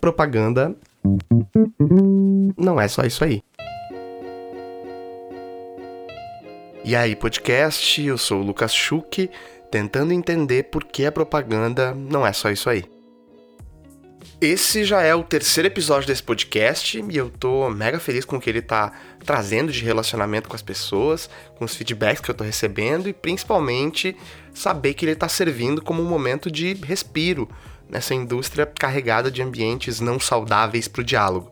Propaganda não é só isso aí. E aí, podcast, eu sou o Lucas Schuch, tentando entender por que a propaganda não é só isso aí. Esse já é o terceiro episódio desse podcast e eu tô mega feliz com o que ele tá trazendo de relacionamento com as pessoas, com os feedbacks que eu tô recebendo e principalmente saber que ele tá servindo como um momento de respiro nessa indústria carregada de ambientes não saudáveis para o diálogo.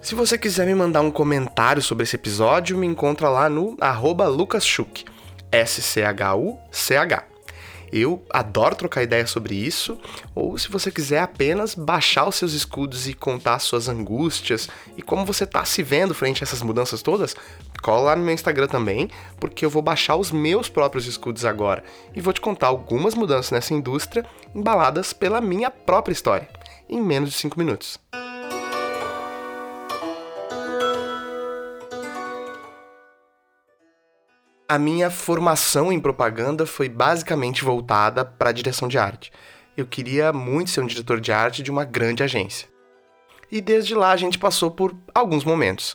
Se você quiser me mandar um comentário sobre esse episódio, me encontra lá no arroba lucaschuk, S-C-H-U-C-H. Eu adoro trocar ideias sobre isso, ou se você quiser apenas baixar os seus escudos e contar suas angústias e como você está se vendo frente a essas mudanças todas, cola lá no meu Instagram também, porque eu vou baixar os meus próprios escudos agora e vou te contar algumas mudanças nessa indústria embaladas pela minha própria história, em menos de 5 minutos. A minha formação em propaganda foi basicamente voltada para a direção de arte. Eu queria muito ser um diretor de arte de uma grande agência. E desde lá a gente passou por alguns momentos.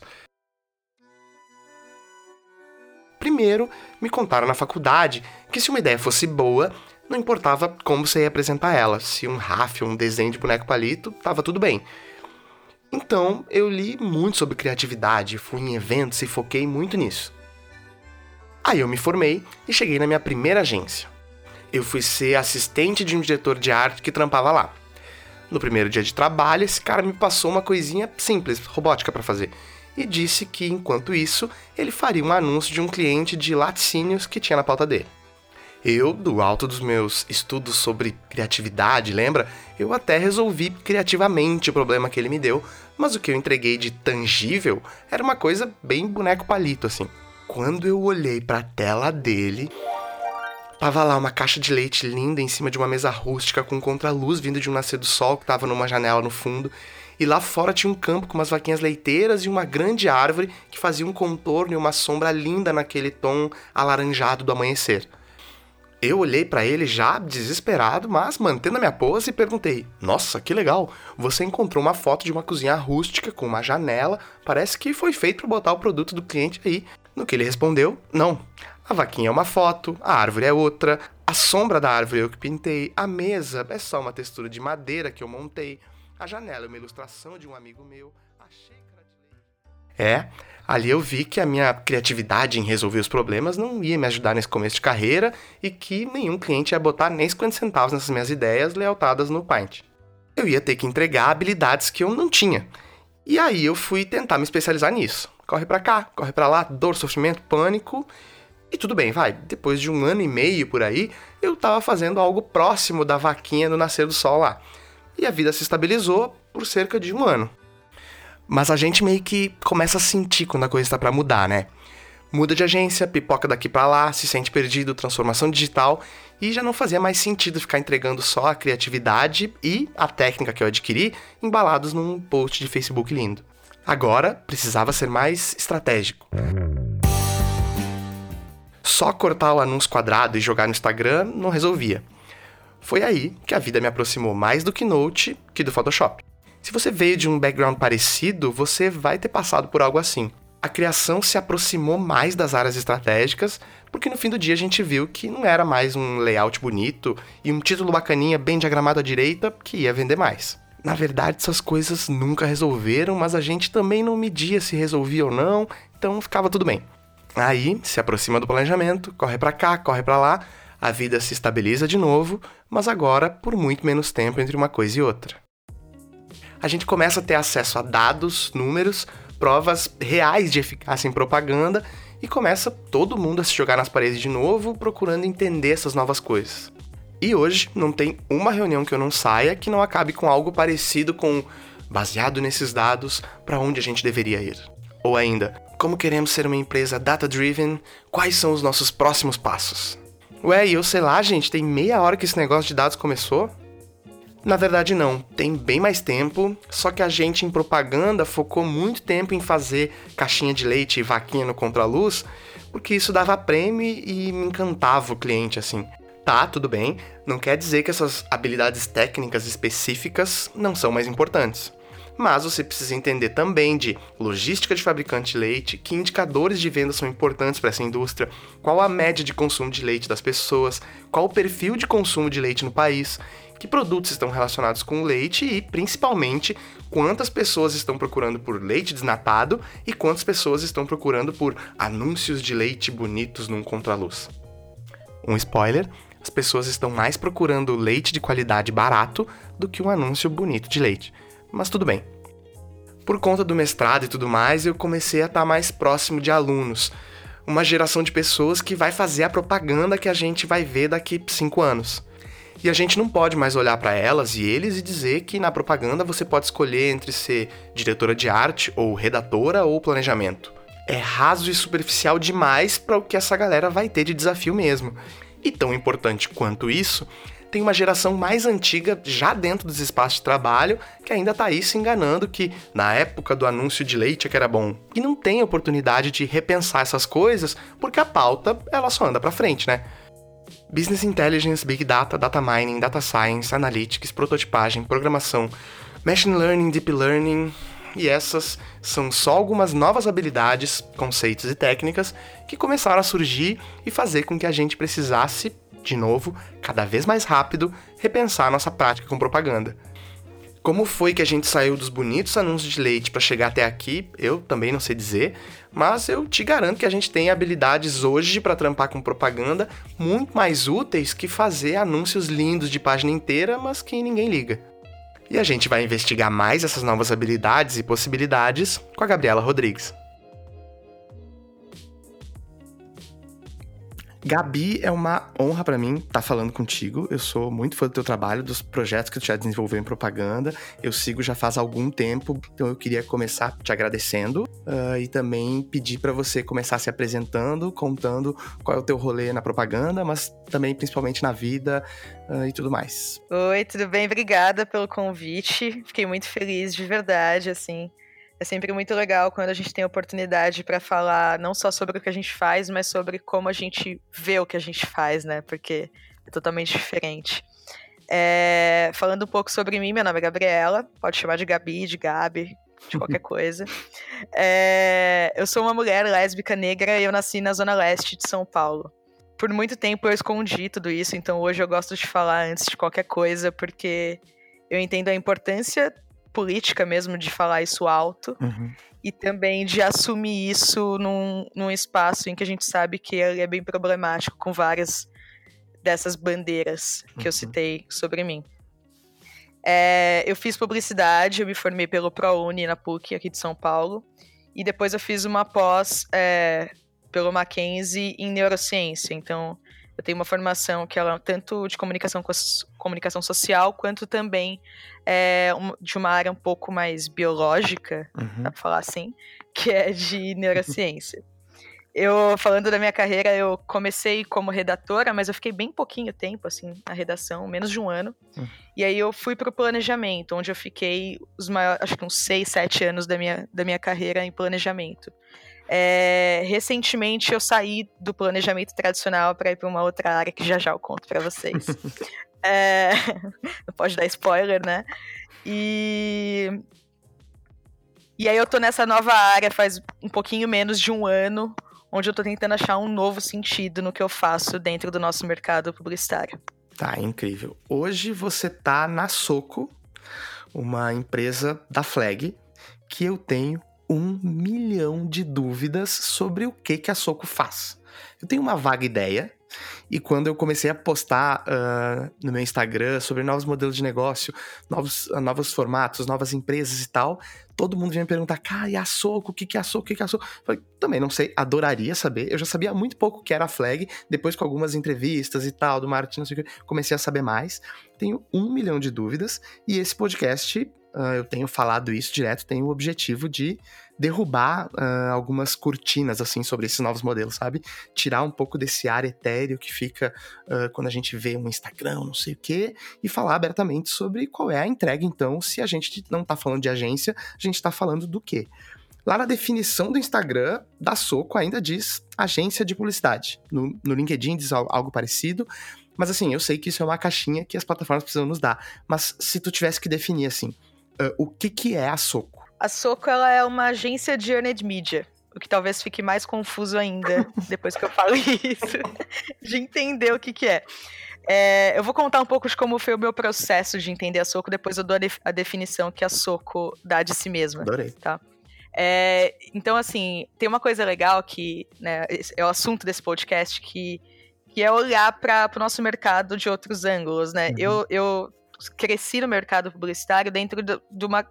Primeiro, me contaram na faculdade que se uma ideia fosse boa, não importava como você ia apresentar ela. Se um raf ou um desenho de boneco palito, tava tudo bem. Então, eu li muito sobre criatividade, fui em eventos e foquei muito nisso. Aí eu me formei e cheguei na minha primeira agência. Eu fui ser assistente de um diretor de arte que trampava lá. No primeiro dia de trabalho, esse cara me passou uma coisinha simples, robótica para fazer, e disse que enquanto isso, ele faria um anúncio de um cliente de laticínios que tinha na pauta dele. Eu, do alto dos meus estudos sobre criatividade, lembra? Eu até resolvi criativamente o problema que ele me deu, mas o que eu entreguei de tangível era uma coisa bem boneco palito assim. Quando eu olhei para a tela dele, tava lá uma caixa de leite linda em cima de uma mesa rústica com contraluz vindo de um nascer do sol que tava numa janela no fundo. E lá fora tinha um campo com umas vaquinhas leiteiras e uma grande árvore que fazia um contorno e uma sombra linda naquele tom alaranjado do amanhecer. Eu olhei para ele já desesperado, mas mantendo a minha pose e perguntei: "Nossa, que legal! Você encontrou uma foto de uma cozinha rústica com uma janela, parece que foi feito para botar o produto do cliente aí". No que ele respondeu: Não. A vaquinha é uma foto, a árvore é outra, a sombra da árvore eu que pintei, a mesa é só uma textura de madeira que eu montei, a janela é uma ilustração de um amigo meu, a xícara de. É, ali eu vi que a minha criatividade em resolver os problemas não ia me ajudar nesse começo de carreira e que nenhum cliente ia botar nem 50 centavos nessas minhas ideias lealtadas no Paint. Eu ia ter que entregar habilidades que eu não tinha. E aí eu fui tentar me especializar nisso corre para cá, corre para lá, dor, sofrimento, pânico. E tudo bem, vai. Depois de um ano e meio por aí, eu tava fazendo algo próximo da vaquinha no nascer do sol lá. E a vida se estabilizou por cerca de um ano. Mas a gente meio que começa a sentir quando a coisa está para mudar, né? Muda de agência, pipoca daqui para lá, se sente perdido, transformação digital e já não fazia mais sentido ficar entregando só a criatividade e a técnica que eu adquiri embalados num post de Facebook lindo. Agora precisava ser mais estratégico. Só cortar o anúncio quadrado e jogar no Instagram não resolvia. Foi aí que a vida me aproximou mais do Keynote que do Photoshop. Se você veio de um background parecido, você vai ter passado por algo assim. A criação se aproximou mais das áreas estratégicas, porque no fim do dia a gente viu que não era mais um layout bonito e um título bacaninha bem diagramado à direita que ia vender mais. Na verdade, essas coisas nunca resolveram, mas a gente também não media se resolvia ou não, então ficava tudo bem. Aí, se aproxima do planejamento, corre para cá, corre para lá, a vida se estabiliza de novo, mas agora por muito menos tempo entre uma coisa e outra. A gente começa a ter acesso a dados, números, provas reais de eficácia em propaganda e começa todo mundo a se jogar nas paredes de novo, procurando entender essas novas coisas. E hoje não tem uma reunião que eu não saia que não acabe com algo parecido com baseado nesses dados, para onde a gente deveria ir. Ou ainda, como queremos ser uma empresa data-driven, quais são os nossos próximos passos? Ué, eu sei lá, gente, tem meia hora que esse negócio de dados começou? Na verdade, não, tem bem mais tempo, só que a gente em propaganda focou muito tempo em fazer caixinha de leite e vaquinha no contraluz, porque isso dava prêmio e me encantava o cliente, assim. Tá, tudo bem. Não quer dizer que essas habilidades técnicas específicas não são mais importantes. Mas você precisa entender também de logística de fabricante de leite, que indicadores de venda são importantes para essa indústria, qual a média de consumo de leite das pessoas, qual o perfil de consumo de leite no país, que produtos estão relacionados com o leite e, principalmente, quantas pessoas estão procurando por leite desnatado e quantas pessoas estão procurando por anúncios de leite bonitos num contraluz. Um spoiler: as pessoas estão mais procurando leite de qualidade barato do que um anúncio bonito de leite. Mas tudo bem. Por conta do mestrado e tudo mais, eu comecei a estar mais próximo de alunos. Uma geração de pessoas que vai fazer a propaganda que a gente vai ver daqui cinco anos. E a gente não pode mais olhar para elas e eles e dizer que na propaganda você pode escolher entre ser diretora de arte, ou redatora, ou planejamento. É raso e superficial demais para o que essa galera vai ter de desafio mesmo. E tão importante quanto isso, tem uma geração mais antiga já dentro dos espaços de trabalho que ainda tá aí se enganando que na época do anúncio de leite é que era bom. E não tem oportunidade de repensar essas coisas porque a pauta ela só anda para frente, né? Business Intelligence, Big Data, Data Mining, Data Science, Analytics, prototipagem, programação, Machine Learning, Deep Learning, e essas são só algumas novas habilidades, conceitos e técnicas que começaram a surgir e fazer com que a gente precisasse, de novo, cada vez mais rápido, repensar nossa prática com propaganda. Como foi que a gente saiu dos bonitos anúncios de leite para chegar até aqui, eu também não sei dizer, mas eu te garanto que a gente tem habilidades hoje para trampar com propaganda muito mais úteis que fazer anúncios lindos de página inteira, mas que ninguém liga. E a gente vai investigar mais essas novas habilidades e possibilidades com a Gabriela Rodrigues. Gabi, é uma honra para mim estar tá falando contigo. Eu sou muito fã do teu trabalho, dos projetos que tu já desenvolveu em propaganda. Eu sigo já faz algum tempo, então eu queria começar te agradecendo uh, e também pedir para você começar se apresentando, contando qual é o teu rolê na propaganda, mas também principalmente na vida uh, e tudo mais. Oi, tudo bem? Obrigada pelo convite. Fiquei muito feliz de verdade, assim. É sempre muito legal quando a gente tem oportunidade para falar não só sobre o que a gente faz, mas sobre como a gente vê o que a gente faz, né? Porque é totalmente diferente. É, falando um pouco sobre mim, meu nome é Gabriela, pode chamar de Gabi, de Gabi, de qualquer coisa. É, eu sou uma mulher lésbica negra e eu nasci na zona leste de São Paulo. Por muito tempo eu escondi tudo isso, então hoje eu gosto de falar antes de qualquer coisa, porque eu entendo a importância política mesmo de falar isso alto uhum. e também de assumir isso num, num espaço em que a gente sabe que ele é bem problemático com várias dessas bandeiras que uhum. eu citei sobre mim. É, eu fiz publicidade, eu me formei pelo ProUni na PUC aqui de São Paulo e depois eu fiz uma pós é, pelo Mackenzie em neurociência. Então, eu tenho uma formação que ela é tanto de comunicação, comunicação social, quanto também é, de uma área um pouco mais biológica, uhum. dá pra falar assim, que é de neurociência. eu, falando da minha carreira, eu comecei como redatora, mas eu fiquei bem pouquinho tempo, assim, na redação, menos de um ano. Uhum. E aí eu fui pro planejamento, onde eu fiquei os maiores, acho que uns seis, sete anos da minha, da minha carreira em planejamento. É, recentemente eu saí do planejamento tradicional para ir para uma outra área que já já eu conto para vocês. é, não pode dar spoiler, né? E e aí eu tô nessa nova área faz um pouquinho menos de um ano, onde eu tô tentando achar um novo sentido no que eu faço dentro do nosso mercado publicitário. Tá, incrível. Hoje você tá na Soco, uma empresa da Flag, que eu tenho um milhão de dúvidas sobre o que, que a Soco faz. Eu tenho uma vaga ideia, e quando eu comecei a postar uh, no meu Instagram sobre novos modelos de negócio, novos, uh, novos formatos, novas empresas e tal, todo mundo vinha me perguntar, cara, e a Soco? O que, que é a Soco? O que, que é a Soco? Eu falei, também não sei, adoraria saber. Eu já sabia muito pouco o que era a Flag, depois com algumas entrevistas e tal, do Martin, não sei o que, comecei a saber mais. Tenho um milhão de dúvidas, e esse podcast uh, eu tenho falado isso direto, tem o objetivo de derrubar uh, algumas cortinas, assim, sobre esses novos modelos, sabe? Tirar um pouco desse ar etéreo que fica uh, quando a gente vê um Instagram, não sei o quê, e falar abertamente sobre qual é a entrega, então, se a gente não tá falando de agência, a gente tá falando do quê? Lá na definição do Instagram, da Soco ainda diz agência de publicidade. No, no LinkedIn diz algo parecido. Mas assim, eu sei que isso é uma caixinha que as plataformas precisam nos dar. Mas se tu tivesse que definir assim, uh, o que que é a Soco? A Soco ela é uma agência de earned media. O que talvez fique mais confuso ainda depois que eu falo isso, de entender o que, que é. é. Eu vou contar um pouco de como foi o meu processo de entender a Soco, depois eu dou a, definição que a Soco dá de si mesma. Adorei. Tá? É, então, assim, tem uma coisa legal que né, é o assunto desse podcast, que, que é olhar para o nosso mercado de outros ângulos, né? Uhum. Eu, eu cresci no mercado publicitário dentro de, de uma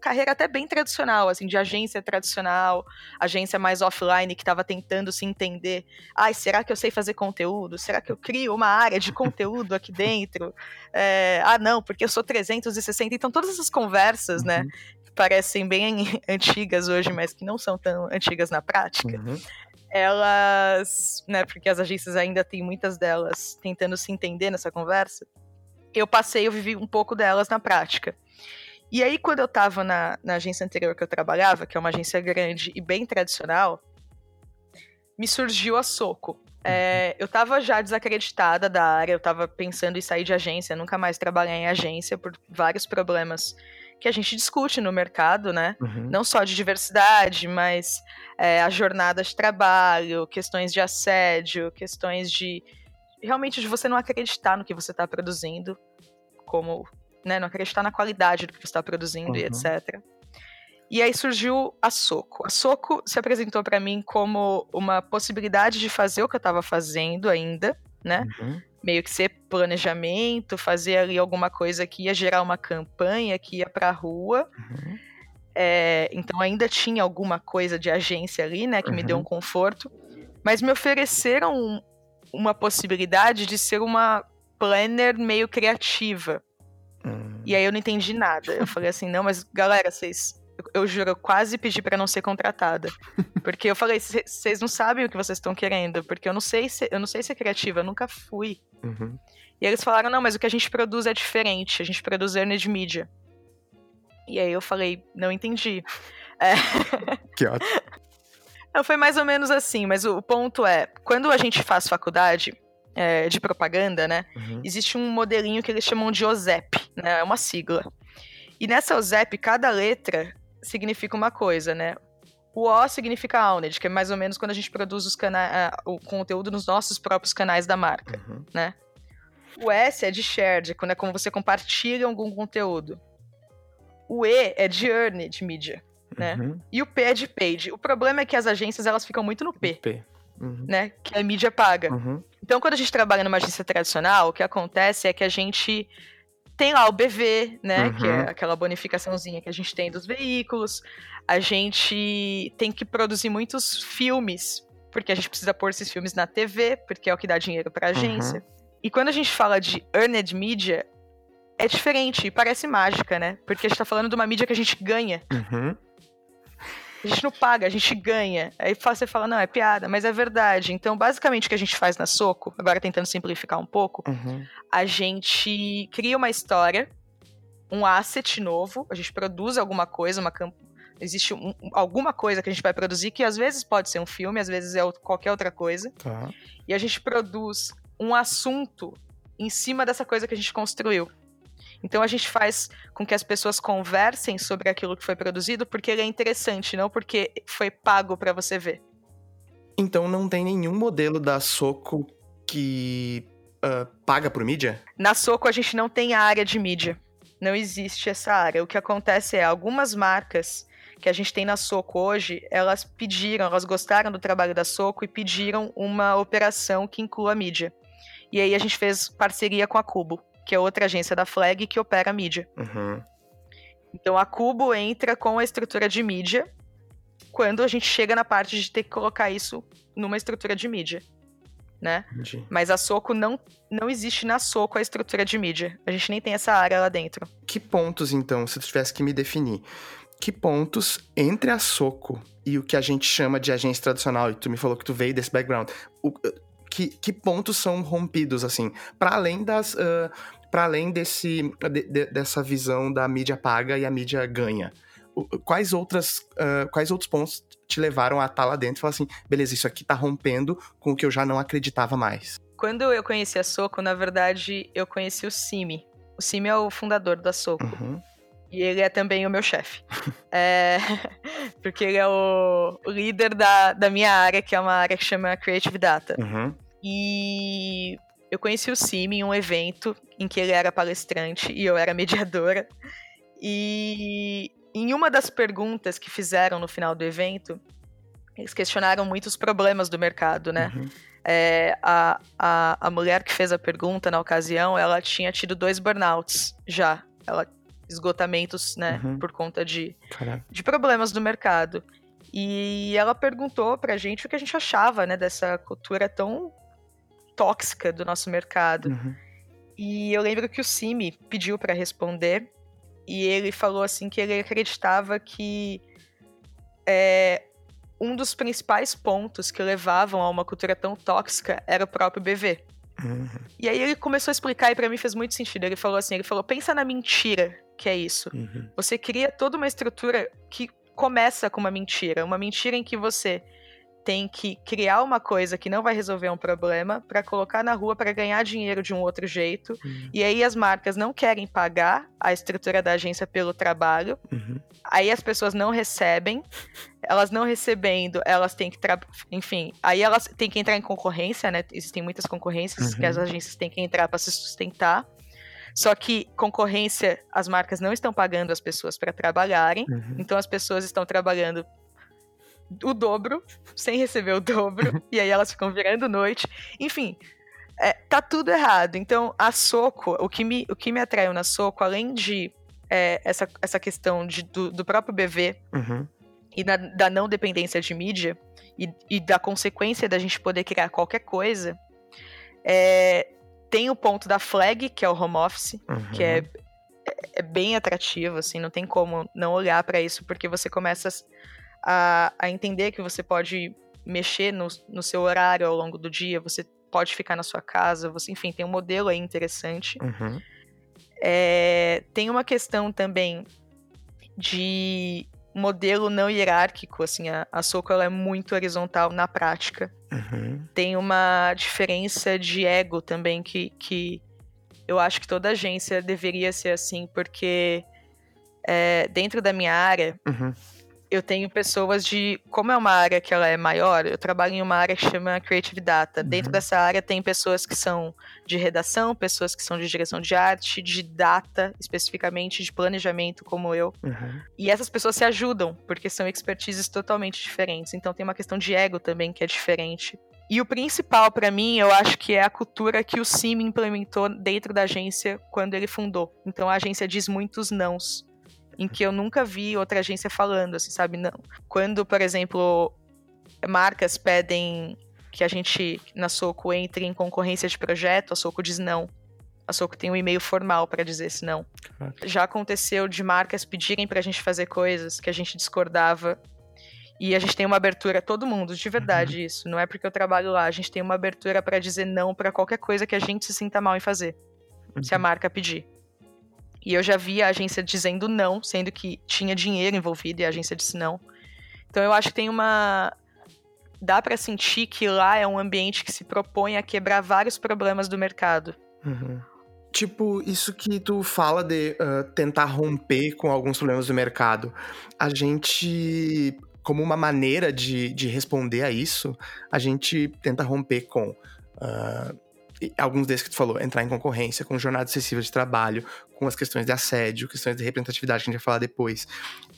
carreira até bem tradicional, assim, de agência tradicional, agência mais offline que estava tentando se entender. Ai, será que eu sei fazer conteúdo? Será que eu crio uma área de conteúdo aqui dentro? É, ah, não, porque eu sou 360. Então, todas essas conversas, né, uhum. né, parecem bem antigas hoje, mas que não são tão antigas na prática. Uhum. Elas, né, porque as agências ainda têm muitas delas tentando se entender nessa conversa. Eu passei, eu vivi um pouco delas na prática. E aí, quando eu tava na, na agência anterior que eu trabalhava, que é uma agência grande e bem tradicional, me surgiu a Soco. É, uhum. eu tava já desacreditada da área, eu tava pensando em sair de agência, nunca mais trabalhar em agência por vários problemas que a gente discute no mercado, né? Uhum. Não só de diversidade, mas é, a jornada de trabalho, questões de assédio, questões de realmente de você não acreditar no que você está produzindo, como né, não acreditar na qualidade do que você está produzindo uhum. e etc. E aí surgiu a Soco. A Soco se apresentou para mim como uma possibilidade de fazer o que eu estava fazendo ainda, né? Uhum. Meio que ser planejamento, fazer ali alguma coisa que ia gerar uma campanha, que ia para a rua. Uhum. É, então ainda tinha alguma coisa de agência ali, né? Que me deu um uhum. conforto. Mas me ofereceram uma possibilidade de ser uma planner meio criativa. Hum. E aí eu não entendi nada. Eu falei assim, não, mas galera, vocês. Eu, eu juro, eu quase pedi para não ser contratada. Porque eu falei, vocês não sabem o que vocês estão querendo, porque eu não sei se eu não sei ser criativa, eu nunca fui. Uhum. E eles falaram, não, mas o que a gente produz é diferente, a gente produz earned media. E aí eu falei, não entendi. É... Que ótimo. Foi mais ou menos assim, mas o ponto é, quando a gente faz faculdade, é, de propaganda, né? Uhum. Existe um modelinho que eles chamam de OZEP, né? É uma sigla. E nessa OZEP, cada letra significa uma coisa, né? O O significa owned, que é mais ou menos quando a gente produz os o conteúdo nos nossos próprios canais da marca, uhum. né? O S é de shared, quando é como você compartilha algum conteúdo. O E é de earned media, né? Uhum. E o P é de paid. O problema é que as agências elas ficam muito no P. P. Uhum. Né? Que é mídia paga. Uhum. Então, quando a gente trabalha numa agência tradicional, o que acontece é que a gente tem lá o BV, né? Uhum. Que é aquela bonificaçãozinha que a gente tem dos veículos. A gente tem que produzir muitos filmes, porque a gente precisa pôr esses filmes na TV, porque é o que dá dinheiro para a agência. Uhum. E quando a gente fala de earned media, é diferente, parece mágica, né? Porque a gente tá falando de uma mídia que a gente ganha. Uhum. A gente não paga, a gente ganha. Aí você fala, não, é piada, mas é verdade. Então, basicamente, o que a gente faz na Soco, agora tentando simplificar um pouco, uhum. a gente cria uma história, um asset novo, a gente produz alguma coisa, uma existe um, alguma coisa que a gente vai produzir que às vezes pode ser um filme, às vezes é qualquer outra coisa. Tá. E a gente produz um assunto em cima dessa coisa que a gente construiu. Então a gente faz com que as pessoas conversem sobre aquilo que foi produzido porque ele é interessante, não porque foi pago para você ver. Então não tem nenhum modelo da Soco que uh, paga por mídia? Na Soco a gente não tem a área de mídia. Não existe essa área. O que acontece é algumas marcas que a gente tem na Soco hoje, elas pediram, elas gostaram do trabalho da Soco e pediram uma operação que inclua mídia. E aí a gente fez parceria com a Cubo que é outra agência da Flag que opera a mídia. Uhum. Então a Cubo entra com a estrutura de mídia quando a gente chega na parte de ter que colocar isso numa estrutura de mídia. Né? Mas a Soco não, não existe na Soco a estrutura de mídia. A gente nem tem essa área lá dentro. Que pontos, então, se tu tivesse que me definir? Que pontos entre a Soco e o que a gente chama de agência tradicional, e tu me falou que tu veio desse background, o, que, que pontos são rompidos, assim, para além das. Uh, para além desse, de, de, dessa visão da mídia paga e a mídia ganha? Quais, outras, uh, quais outros pontos te levaram a estar tá lá dentro e falar assim, beleza, isso aqui tá rompendo com o que eu já não acreditava mais? quando eu conheci a Soco, na verdade, eu conheci o Simi. O Simi é o fundador da Soco. Uhum. E ele é também o meu chefe. é, porque ele é o, o, líder da, da minha área, que é uma área que chama Creative Data. Uhum. E eu conheci o Simi em um evento em que ele era palestrante e eu era mediadora. E em uma das perguntas que fizeram no final do evento, eles questionaram muito os problemas do mercado, né? Uhum. É, a, a, a mulher que fez a pergunta na ocasião, ela tinha tido dois burnouts já. Ela, esgotamentos, né? Uhum. Por conta de, de problemas do mercado. E ela perguntou pra gente o que a gente achava, né? Dessa cultura tão tóxica do nosso mercado. Uhum. E eu lembro que o Simi pediu para responder e ele falou assim que ele acreditava que é, um dos principais pontos que levavam a uma cultura tão tóxica era o próprio BV. Uhum. E aí ele começou a explicar e para mim fez muito sentido. Ele falou assim, ele falou: "Pensa na mentira que é isso. Uhum. Você cria toda uma estrutura que começa com uma mentira, uma mentira em que você tem que criar uma coisa que não vai resolver um problema para colocar na rua para ganhar dinheiro de um outro jeito. Uhum. E aí as marcas não querem pagar a estrutura da agência pelo trabalho. Uhum. Aí as pessoas não recebem. Elas não recebendo, elas têm que enfim, aí elas têm que entrar em concorrência, né? Existem muitas concorrências Uhum. que as agências têm que entrar para se sustentar. Só que concorrência, as marcas não estão pagando as pessoas para trabalharem. Uhum. Então as pessoas estão trabalhando o dobro, sem receber o dobro, e aí elas ficam virando noite. Enfim, é, tá tudo errado. Então, a Soco, o que me, o que me atraiu na Soco, além de é, essa, essa questão de, do, do próprio BV Uhum. e da, da não dependência de mídia, e, e da consequência da gente poder criar qualquer coisa, é, tem o ponto da flag, que é o home office, Uhum. que é, é bem atrativo, assim, não tem como não olhar para isso, porque você começa a, a entender que você pode mexer no, no seu horário ao longo do dia, você pode ficar na sua casa, você, enfim, tem um modelo aí interessante. Uhum. É, tem uma questão também de modelo não hierárquico, assim, a, a Soco ela é muito horizontal na prática. Uhum. Tem uma diferença de ego também que, que eu acho que toda agência deveria ser assim, porque é, dentro da minha área, Uhum. Eu tenho pessoas de. Como é uma área que ela é maior, eu trabalho em uma área que chama Creative Data. Dentro Uhum. dessa área tem pessoas que são de redação, pessoas que são de direção de arte, de data, especificamente, de planejamento, como eu. Uhum. E essas pessoas se ajudam, porque são expertises totalmente diferentes. Então tem uma questão de ego também que é diferente. E o principal para mim, eu acho que é a cultura que o Sim implementou dentro da agência quando ele fundou. Então a agência diz muitos nãos, em que eu nunca vi outra agência falando, assim, sabe? Não. Quando, por exemplo, marcas pedem que a gente na Soco entre em concorrência de projeto, a Soco diz não. A Soco tem um e-mail formal para dizer esse não. Caraca. Já aconteceu de marcas pedirem pra gente fazer coisas que a gente discordava. E a gente tem uma abertura, todo mundo, de verdade isso. Não é porque eu trabalho lá, a gente tem uma abertura pra dizer não pra qualquer coisa que a gente se sinta mal em fazer, se a marca pedir. E eu já vi a agência dizendo não, sendo que tinha dinheiro envolvido e a agência disse não. Então eu acho que tem uma dá pra sentir que lá é um ambiente que se propõe a quebrar vários problemas do mercado. Uhum. Tipo, isso que tu fala de ah, tentar romper com alguns problemas do mercado. A gente, como uma maneira de, de responder a isso, a gente tenta romper com e alguns desses que tu falou, entrar em concorrência com jornada excessiva de trabalho, com as questões de assédio, questões de representatividade que a gente vai falar depois.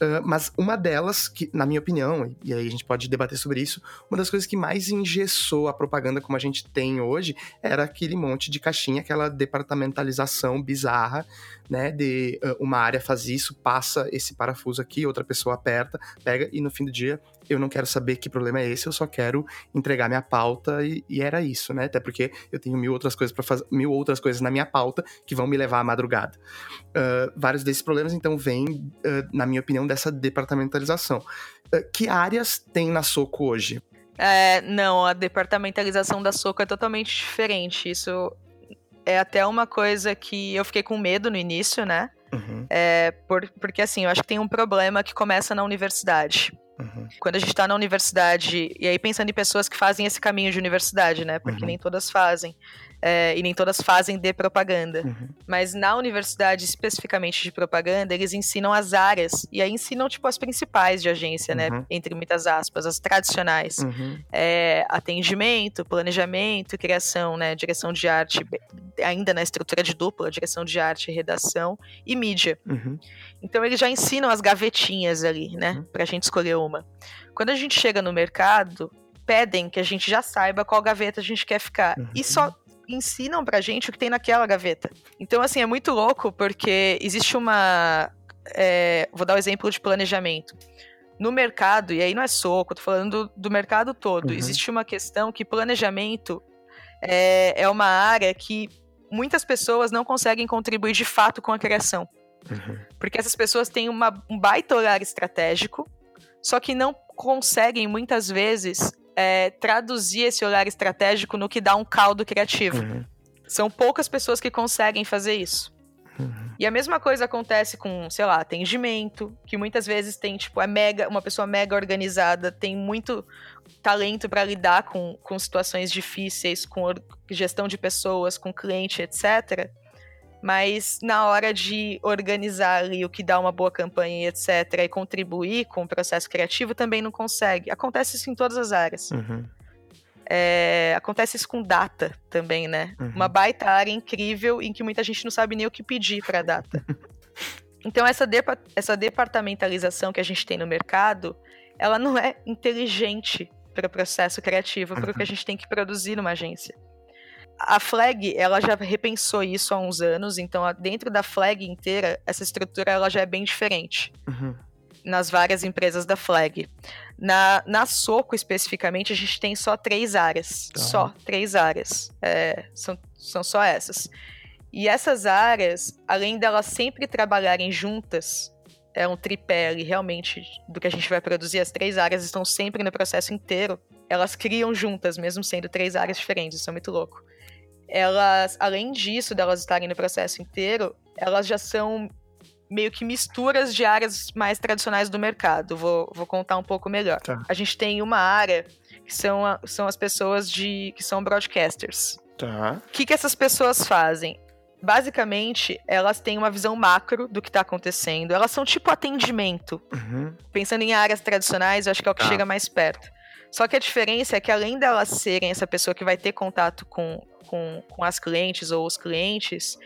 Ah, mas uma delas, que, na minha opinião, e aí a gente pode debater sobre isso, uma das coisas que mais engessou a propaganda como a gente tem hoje era aquele monte de caixinha, aquela departamentalização bizarra, né? De uh, uma área faz isso, passa esse parafuso aqui, outra pessoa aperta, pega, e no fim do dia eu não quero saber que problema é esse, eu só quero entregar minha pauta e, e era isso, né? Até porque eu tenho mil outras coisas para fazer, mil outras coisas na minha pauta que vão me levar à madrugada. Uh, vários desses problemas, então, vêm, uh, na minha opinião, dessa departamentalização. Uh, que áreas tem na Soco hoje? É, não, a departamentalização da Soco é totalmente diferente. Isso é até uma coisa que eu fiquei com medo no início, né? Uhum. É, por, porque assim, eu acho que tem um problema que começa na universidade. Uhum. Quando a gente está na universidade, e aí pensando em pessoas que fazem esse caminho de universidade, né? Porque uhum. nem todas fazem é, e nem todas fazem de propaganda. Uhum. Mas na universidade, especificamente de propaganda, eles ensinam as áreas, e aí ensinam, tipo, as principais de agência, né? uhum. né? Entre muitas aspas, as tradicionais. Uhum. É, atendimento, planejamento, criação, né? Direção de arte, ainda na estrutura de dupla, direção de arte, redação e mídia. Uhum. Então eles já ensinam as gavetinhas ali, né? Uhum. Pra gente escolher uma. Quando a gente chega no mercado, pedem que a gente já saiba qual gaveta a gente quer ficar. E só ensinam pra gente o que tem naquela gaveta. Então, assim, é muito louco porque existe uma. É, vou dar o um exemplo de planejamento. No mercado, e aí não é soco, tô falando do, do mercado todo, uhum. existe uma questão que planejamento é, é uma área que muitas pessoas não conseguem contribuir de fato com a criação. Uhum. Porque essas pessoas têm uma, um baita olhar estratégico, só que não conseguem muitas vezes é, traduzir esse olhar estratégico no que dá um caldo criativo. Uhum. São poucas pessoas que conseguem fazer isso. Uhum. E a mesma coisa acontece com, sei lá, atendimento, que muitas vezes tem, tipo, é mega, uma pessoa mega organizada, tem muito talento para lidar com, com situações difíceis, com gestão de pessoas, com cliente, etc mas na hora de organizar ali o que dá uma boa campanha etc, e contribuir com o processo criativo, também não consegue. Acontece isso em todas as áreas. Uhum. É, acontece isso com data também, né? Uhum. Uma baita área incrível em que muita gente não sabe nem o que pedir para data. então, essa, depa essa departamentalização que a gente tem no mercado, ela não é inteligente para o processo criativo, para o que a uhum. gente tem que produzir numa agência a Flag, ela já repensou isso há uns anos, então dentro da Flag inteira, essa estrutura ela já é bem diferente. Uhum. Nas várias empresas da Flag. Na, na Soco, especificamente, a gente tem só três áreas. Tá. Só três áreas. É, são, são só essas. E essas áreas, além delas sempre trabalharem juntas, é um tripé ali, realmente, do que a gente vai produzir, as três áreas estão sempre no processo inteiro. Elas criam juntas, mesmo sendo três áreas diferentes. Isso é muito louco elas, além disso, delas estarem no processo inteiro, elas já são meio que misturas de áreas mais tradicionais do mercado. Vou, vou contar um pouco melhor. Tá. A gente tem uma área que são, a, são as pessoas de que são broadcasters. Tá. O que, que essas pessoas fazem? Basicamente, elas têm uma visão macro do que está acontecendo. Elas são tipo atendimento. Uhum. Pensando em áreas tradicionais, eu acho que é o que tá. chega mais perto. Só que a diferença é que além delas serem essa pessoa que vai ter contato com, com, com as clientes ou os clientes,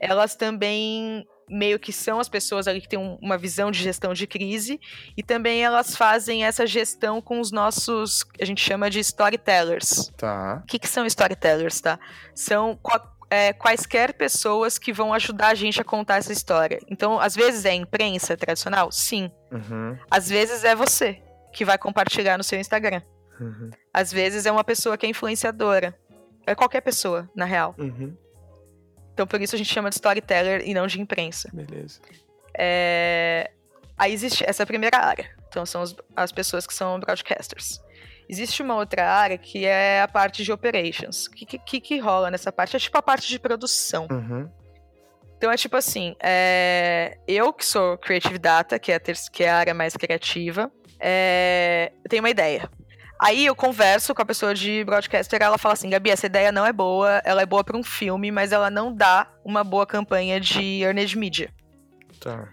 elas também meio que são as pessoas ali que têm uma visão de gestão de crise e também elas fazem essa gestão com os nossos, a gente chama de storytellers. Tá. O que, que são storytellers, tá? São é, quaisquer pessoas que vão ajudar a gente a contar essa história. Então, às vezes é imprensa tradicional? Sim. Uhum. Às vezes é você que vai compartilhar no seu Instagram. Uhum. Às vezes é uma pessoa que é influenciadora. É qualquer pessoa, na real. Uhum. Então por isso a gente chama de storyteller e não de imprensa. Beleza. É... Aí existe essa primeira área. Então são as, as pessoas que são broadcasters. Existe uma outra área que é a parte de operations. O que, que, que rola nessa parte? É tipo a parte de produção. Uhum. Então é tipo assim, é... eu que sou Creative Data, que é ter... que é a área mais criativa, é... eu tenho uma ideia. Aí eu converso com a pessoa de broadcaster, ela fala assim, Gabi, essa ideia não é boa, ela é boa para um filme, mas ela não dá uma boa campanha de earned media. Tá.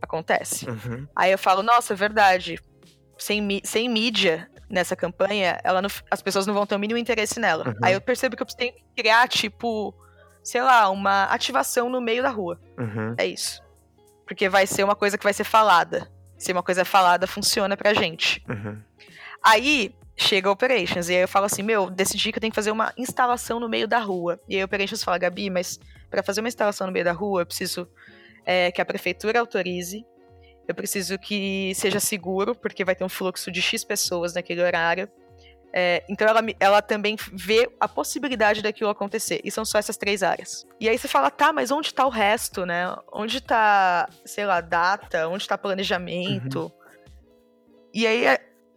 Acontece. Uhum. Aí eu falo, nossa, é verdade. Sem, sem mídia nessa campanha, ela não, as pessoas não vão ter o mínimo interesse nela. Uhum. Aí eu percebo que eu tenho que criar, tipo, sei lá, uma ativação no meio da rua. Uhum. É isso. Porque vai ser uma coisa que vai ser falada. Se uma coisa é falada, funciona pra gente. Uhum. Aí, chega a Operations. E aí eu falo assim, meu, decidi que eu tenho que fazer uma instalação no meio da rua. E aí a Operations fala, Gabi, mas para fazer uma instalação no meio da rua, eu preciso é, que a prefeitura autorize. Eu preciso que seja seguro, porque vai ter um fluxo de X pessoas naquele horário. É, então ela, ela também vê a possibilidade daquilo acontecer. E são só essas três áreas. E aí você fala, tá, mas onde tá o resto, né? Onde tá, sei lá, data? Onde tá planejamento? Uhum. E aí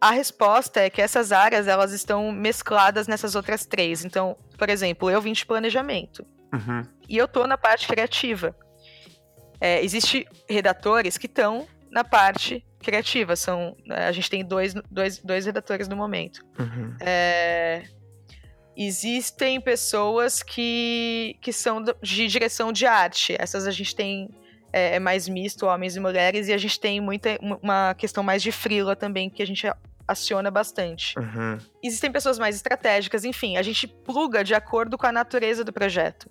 a resposta é que essas áreas elas estão mescladas nessas outras três. Então, por exemplo, eu vim de planejamento uhum. e eu tô na parte criativa. É, Existem redatores que estão na parte criativa. São, né, a gente tem dois, dois, dois redatores no momento. Uhum. É, existem pessoas que, que são de direção de arte. Essas a gente tem é, é, mais misto, homens e mulheres, e a gente tem muita uma questão mais de frila também, que a gente aciona bastante. Uhum. Existem pessoas mais estratégicas, enfim, a gente pluga de acordo com a natureza do projeto.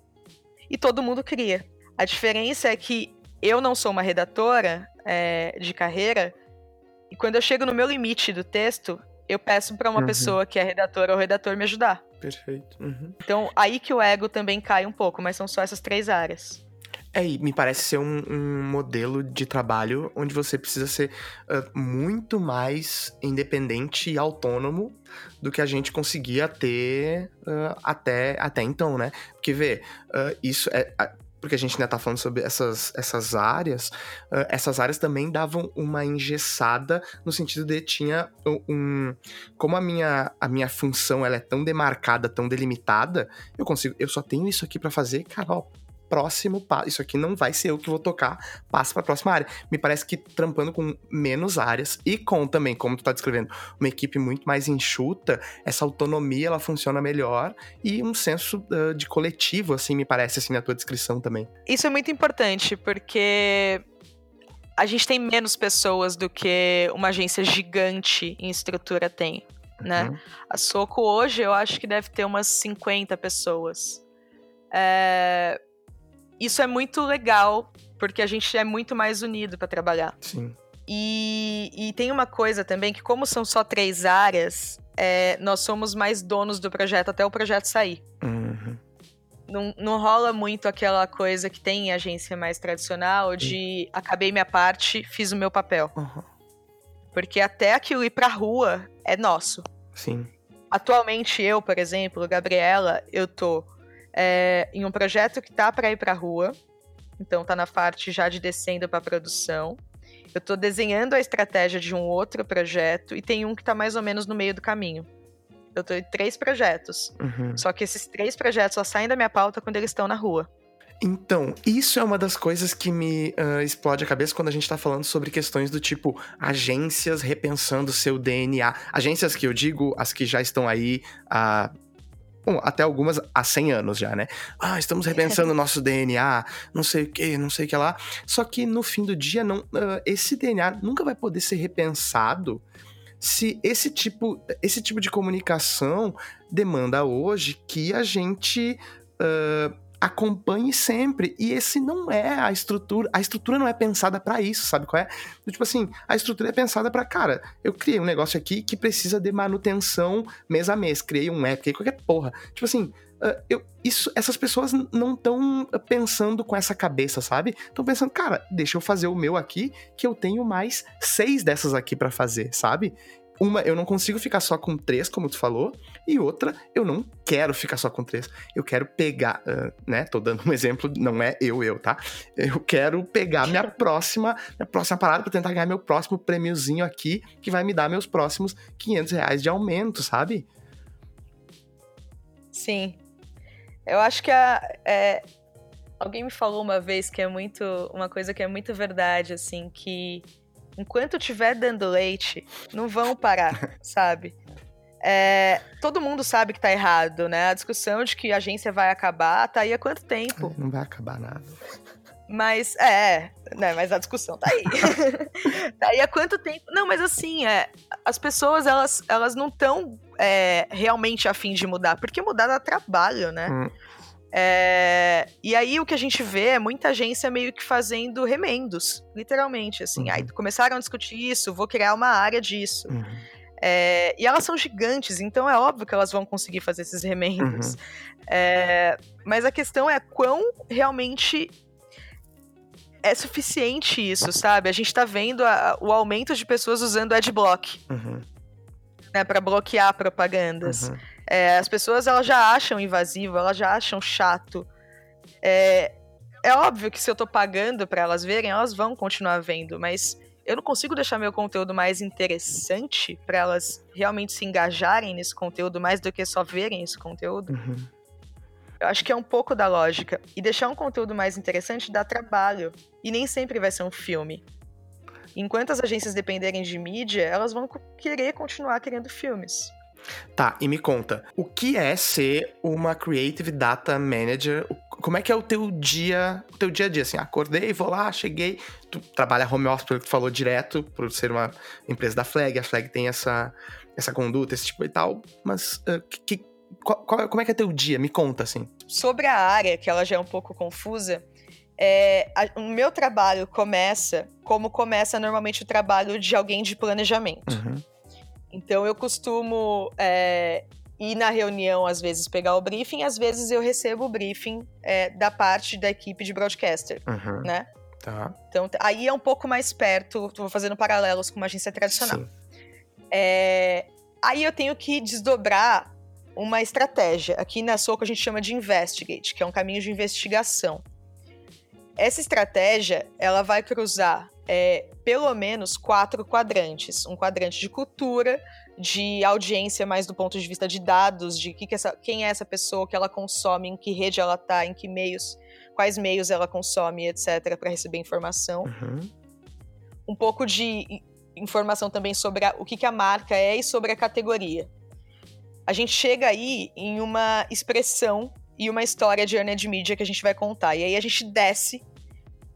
E todo mundo cria. A diferença é que eu não sou uma redatora é, de carreira, e quando eu chego no meu limite do texto, eu peço para uma uhum. pessoa que é redatora ou redator me ajudar. Perfeito. Uhum. Então, aí que o ego também cai um pouco, mas são só essas três áreas. É, e me parece ser um, um, modelo de trabalho onde você precisa ser uh, muito mais independente e autônomo do que a gente conseguia ter uh, até, até então, né? Porque, vê, uh, isso é. Porque a gente ainda tá falando sobre essas, essas áreas, essas áreas também davam uma engessada no sentido de tinha um. Como a minha, a minha função ela é tão demarcada, tão delimitada, eu consigo. Eu só tenho isso aqui para fazer, cara, ó, próximo passo. Isso aqui não vai ser eu que vou tocar, passa para a próxima área. Me parece que trampando com menos áreas e com também, como tu tá descrevendo, uma equipe muito mais enxuta, essa autonomia ela funciona melhor e um senso uh, de coletivo, assim, me parece, assim, na tua descrição também. Isso é muito importante, porque a gente tem menos pessoas do que uma agência gigante em estrutura tem, né? Uhum. A Soco hoje eu acho que deve ter umas 50 pessoas. É, isso é muito legal, porque a gente é muito mais unido para trabalhar. Sim. E, e, tem uma coisa também, que como são só três áreas, é, nós somos mais donos do projeto até o projeto sair. Uhum. Não, não rola muito aquela coisa que tem em agência mais tradicional de Sim. acabei minha parte, fiz o meu papel. Uhum. Porque até aquilo ir pra rua é nosso. Sim. Atualmente eu, por exemplo, Gabriela, eu tô é, em um projeto que tá para ir para rua, então tá na parte já de descendo para produção. Eu tô desenhando a estratégia de um outro projeto e tem um que tá mais ou menos no meio do caminho. Eu tô em três projetos. Uhum. Só que esses três projetos só saem da minha pauta quando eles estão na rua. Então, isso é uma das coisas que me uh, explode a cabeça quando a gente tá falando sobre questões do tipo agências repensando seu DNA. Agências que eu digo, as que já estão aí há Bom, até algumas há 100 anos já, né? Ah, estamos repensando o nosso DNA, não sei o que, não sei o que lá. Só que no fim do dia, não, uh, esse DNA nunca vai poder ser repensado se esse tipo, esse tipo de comunicação demanda hoje que a gente uh, acompanhe sempre. E esse não é a estrutura. A estrutura não é pensada para isso, sabe qual é? Tipo assim, a estrutura é pensada para, cara, eu criei um negócio aqui que precisa de manutenção mês a mês. Criei um app, criei qualquer porra. Tipo assim, Uh, eu, isso, essas pessoas não estão pensando com essa cabeça, sabe? Estão pensando, cara, deixa eu fazer o meu aqui, que eu tenho mais seis dessas aqui para fazer, sabe? Uma, eu não consigo ficar só com três, como tu falou, e outra, eu não quero ficar só com três. Eu quero pegar, uh, né? Tô dando um exemplo, não é eu, eu, tá? Eu quero pegar minha próxima, minha próxima parada para tentar ganhar meu próximo prêmiozinho aqui, que vai me dar meus próximos 500 reais de aumento, sabe? Sim. Eu acho que a, é, alguém me falou uma vez que é muito, uma coisa que é muito verdade, assim, que enquanto estiver dando leite, não vão parar, sabe? É, todo mundo sabe que tá errado, né? A discussão de que a agência vai acabar tá aí há quanto tempo? Não vai acabar nada. Mas, é, né? Mas a discussão tá aí. tá aí há quanto tempo? Não, mas assim, é, as pessoas, elas, elas não estão é, realmente afim de mudar, porque mudar dá trabalho, né? Hum. É, e aí o que a gente vê é muita agência meio que fazendo remendos, literalmente, assim. Uhum. Aí começaram a discutir isso, vou criar uma área disso. Uhum. É, e elas são gigantes, então é óbvio que elas vão conseguir fazer esses remendos. Uhum. É, mas a questão é quão realmente é suficiente isso, sabe? A gente tá vendo a, o aumento de pessoas usando adblock. Uhum. Né, para bloquear propagandas. É, as pessoas elas já acham invasivo, elas já acham chato. É, é óbvio que se eu tô pagando para elas verem, elas vão continuar vendo, mas eu não consigo deixar meu conteúdo mais interessante para elas realmente se engajarem nesse conteúdo mais do que só verem esse conteúdo. Uhum. Eu acho que é um pouco da lógica. E deixar um conteúdo mais interessante dá trabalho. E nem sempre vai ser um filme. Enquanto as agências dependerem de mídia, elas vão querer continuar criando filmes. Tá, e me conta, o que é ser uma Creative Data Manager? Como é que é o teu dia, o teu dia a dia? Assim, acordei, vou lá, cheguei, tu trabalha home office, pelo que tu falou direto, por ser uma empresa da Flag, a Flag tem essa, essa conduta, esse tipo e tal, mas uh, que, qual, qual, como é que é teu dia? Me conta, assim. Sobre a área, que ela já é um pouco confusa, é, a, o meu trabalho começa como começa normalmente o trabalho de alguém de planejamento. Uhum. Então eu costumo é, ir na reunião, às vezes pegar o briefing, às vezes eu recebo o briefing é, da parte da equipe de broadcaster, uhum. né? Tá. Então aí é um pouco mais perto, tô fazendo paralelos com uma agência tradicional. É, aí eu tenho que desdobrar uma estratégia. Aqui na Soco a gente chama de investigate, que é um caminho de investigação. Essa estratégia, ela vai cruzar é, pelo menos quatro quadrantes. Um quadrante de cultura, de audiência mais do ponto de vista de dados, de que que essa, quem é essa pessoa, que ela consome, em que rede ela está, em que meios, quais meios ela consome, etc., para receber informação. Uhum. Um pouco de informação também sobre a, o que, que a marca é e sobre a categoria. A gente chega aí em uma expressão e uma história de earned media que a gente vai contar. E aí a gente desce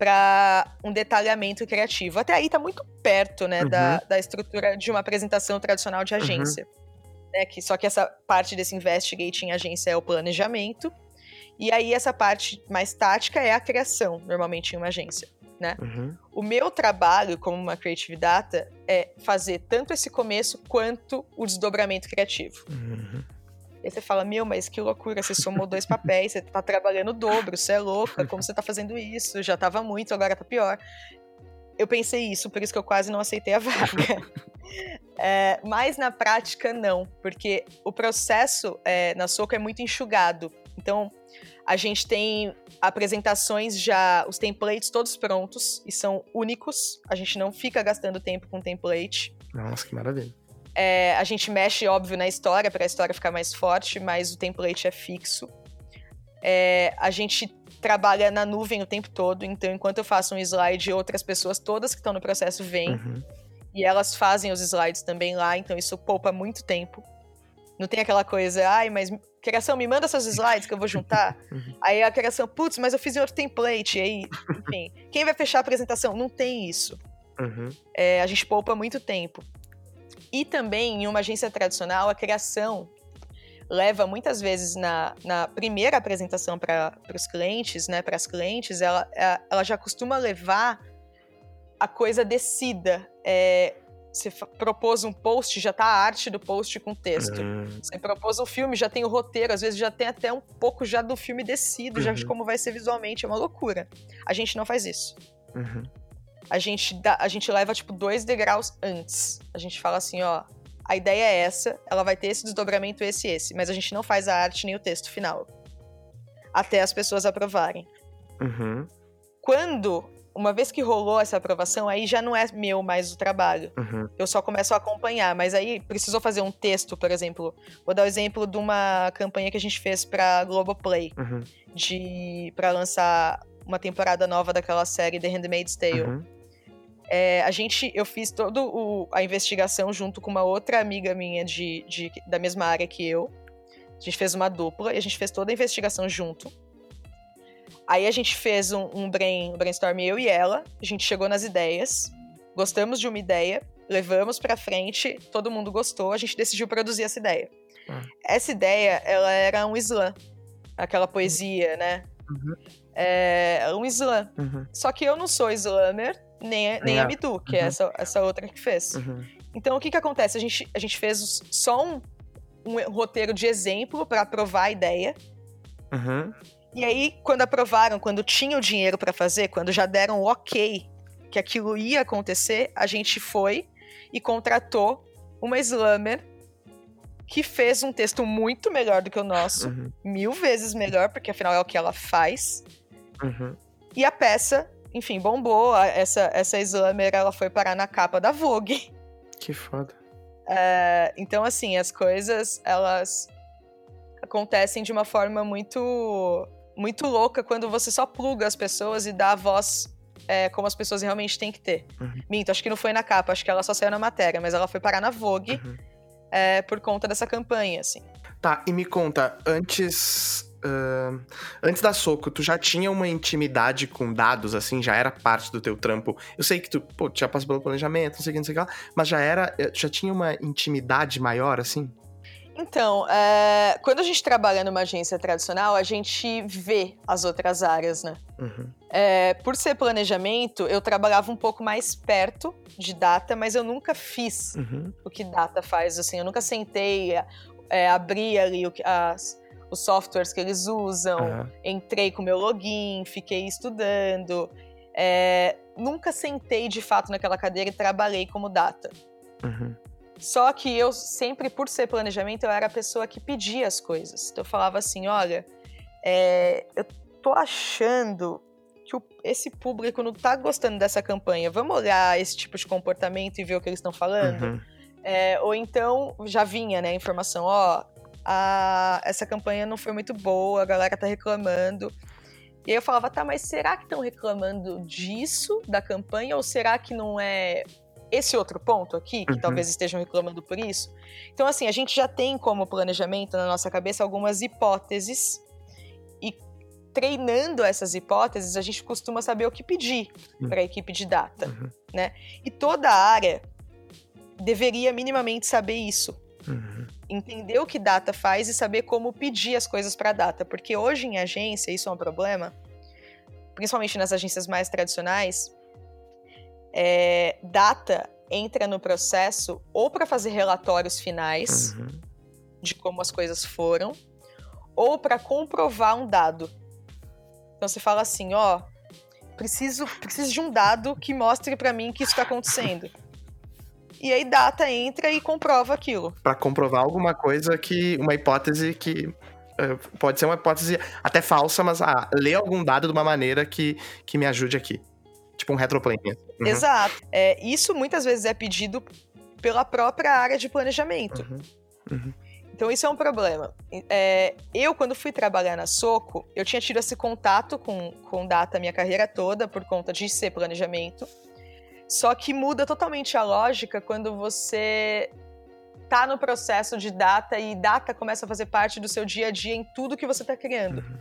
para um detalhamento criativo. Até aí tá muito perto, né, uhum. da, da estrutura de uma apresentação tradicional de agência. Uhum. Né, que, só que essa parte desse investigate em agência é o planejamento. E aí essa parte mais tática é a criação, normalmente em uma agência. Né? Uhum. O meu trabalho como uma creative data é fazer tanto esse começo quanto o desdobramento criativo. Uhum. E aí você fala, meu, mas que loucura, você somou dois papéis, você tá trabalhando o dobro, você é louca, como você tá fazendo isso? Já tava muito, agora tá pior. Eu pensei isso, por isso que eu quase não aceitei a vaga. é, mas na prática, não, porque o processo é, na Soco é muito enxugado. Então, a gente tem apresentações já, os templates todos prontos e são únicos. A gente não fica gastando tempo com template. Nossa, que maravilha. É, a gente mexe, óbvio, na história para a história ficar mais forte, mas o template é fixo. É, a gente trabalha na nuvem o tempo todo, então enquanto eu faço um slide, outras pessoas, todas que estão no processo, vêm. Uhum. E elas fazem os slides também lá, então isso poupa muito tempo. Não tem aquela coisa, ai, mas criação, me manda seus slides que eu vou juntar. Uhum. Aí a criação, putz, mas eu fiz em outro template. E aí, enfim, quem vai fechar a apresentação? Não tem isso. Uhum. É, a gente poupa muito tempo. E também, em uma agência tradicional, a criação leva muitas vezes na, na primeira apresentação para os clientes, né, para as clientes, ela, é, ela já costuma levar a coisa descida. É, você propôs um post, já tá a arte do post com texto. Uhum. Você propôs um filme, já tem o roteiro, às vezes já tem até um pouco já do filme descido, uhum. já de como vai ser visualmente, é uma loucura. A gente não faz isso. Uhum a gente, dá, a gente leva, tipo, dois degraus antes. A gente fala assim, ó, a ideia é essa, ela vai ter esse desdobramento, esse e esse, mas a gente não faz a arte nem o texto final. Até as pessoas aprovarem. Uhum. Quando, uma vez que rolou essa aprovação, aí já não é meu mais o trabalho. Uhum. Eu só começo a acompanhar, mas aí precisou fazer um texto, por exemplo. Vou dar o exemplo de uma campanha que a gente fez pra Globoplay, uhum. de para lançar uma temporada nova daquela série The Handmaid's Tale. Uhum. É, a gente, eu fiz toda a investigação junto com uma outra amiga minha de, de, da mesma área que eu. A gente fez uma dupla e a gente fez toda a investigação junto. Aí a gente fez um, um, brain, um brainstorm, eu e ela. A gente chegou nas ideias, gostamos de uma ideia, levamos pra frente, todo mundo gostou, a gente decidiu produzir essa ideia. Uhum. Essa ideia, ela era um slam, aquela poesia, né? Uhum. É um slam. Uhum. Só que eu não sou slammer, nem, nem a Midu, que é uhum. é essa, essa outra que fez. Uhum. Então, o que que acontece? A gente, a gente fez só um, um roteiro de exemplo para aprovar a ideia. Uhum. E aí, quando aprovaram, quando tinha o dinheiro para fazer, quando já deram o ok que aquilo ia acontecer, a gente foi e contratou uma slammer que fez um texto muito melhor do que o nosso, uhum. mil vezes melhor, porque afinal é o que ela faz. Uhum. E a peça, enfim, bombou. Essa, essa slammer, ela foi parar na capa da Vogue. Que foda. É, então, assim, as coisas, elas acontecem de uma forma muito muito louca quando você só pluga as pessoas e dá a voz é, como as pessoas realmente têm que ter. Uhum. Minto, acho que não foi na capa, acho que ela só saiu na matéria, mas ela foi parar na Vogue Uhum. é, por conta dessa campanha, assim. Tá, e me conta, antes. Ah, antes da Soco, tu já tinha uma intimidade com dados, assim? Já era parte do teu trampo? Eu sei que tu, pô, já passou pelo planejamento, não sei o que, não sei o que lá, mas já era. eh, Já tinha uma intimidade maior, assim? Então, é, quando a gente trabalha numa agência tradicional, a gente vê as outras áreas, né? Uhum. É, por ser planejamento, eu trabalhava um pouco mais perto de data, mas eu nunca fiz Uhum. o que data faz, assim. Eu nunca sentei, é, abri ali o que- as- os softwares que eles usam, Aham. entrei com meu login, fiquei estudando. É, nunca sentei de fato naquela cadeira e trabalhei como data. Uhum. Só que eu sempre, por ser planejamento, eu era a pessoa que pedia as coisas. Então eu falava assim, olha, é, eu tô achando que o- esse público não tá gostando dessa campanha. Vamos olhar esse tipo de comportamento e ver o que eles estão falando? Uhum. É, ou então já vinha, né, a informação, ó, essa campanha não foi muito boa, a galera tá reclamando. E aí eu falava, tá, mas será que estão reclamando disso, da campanha, ou será que não é esse outro ponto aqui, que Uhum. talvez estejam reclamando por isso? Então, assim, a gente já tem como planejamento na nossa cabeça algumas hipóteses, e treinando essas hipóteses, a gente costuma saber o que pedir Sim. para a equipe de data, Uhum. né? E toda a área deveria minimamente saber isso. Uhum. Entender o que data faz e saber como pedir as coisas para data. Porque hoje em agência, isso é um problema, principalmente nas agências mais tradicionais, é, data entra no processo ou para fazer relatórios finais Uhum. de como as coisas foram, ou para comprovar um dado. Então você fala assim, ó, preciso, preciso de um dado que mostre para mim que isso está acontecendo. E aí data entra e comprova aquilo. Pra comprovar alguma coisa que. Uma hipótese que. eh, pode ser uma hipótese até falsa, mas ah, ler algum dado de uma maneira que, que me ajude aqui. Tipo um retroplane. Uhum. Exato. É, isso muitas vezes é pedido pela própria área de planejamento. Uhum. Então isso é um problema. É, eu, quando fui trabalhar na Soco, eu tinha tido esse contato com, com data a minha carreira toda, por conta de ser planejamento. Só que muda totalmente a lógica quando você tá no processo de data e data começa a fazer parte do seu dia a dia em tudo que você tá criando. Uhum.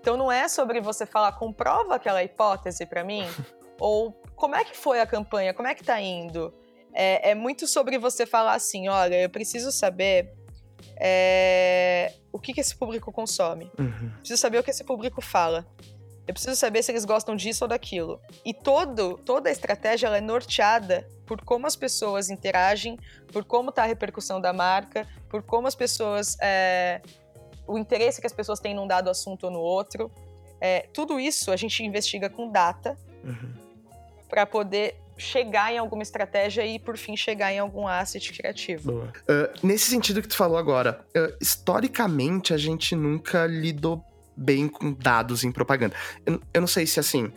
Então não é sobre você falar, comprova aquela hipótese para mim, ou como é que foi a campanha, como é que tá indo. É, é muito sobre você falar assim, olha, eu preciso saber é, o que, que esse público consome. Uhum. Preciso saber o que esse público fala. Eu preciso saber se eles gostam disso ou daquilo. E todo, toda a estratégia ela é norteada por como as pessoas interagem, por como está a repercussão da marca, por como as pessoas. é, o interesse que as pessoas têm num dado assunto ou no outro. É, tudo isso a gente investiga com data Uhum. para poder chegar em alguma estratégia e, por fim, chegar em algum asset criativo. Ah, nesse sentido que tu falou agora, ah, historicamente a gente nunca lidou bem com dados em propaganda. Eu, eu não sei se assim.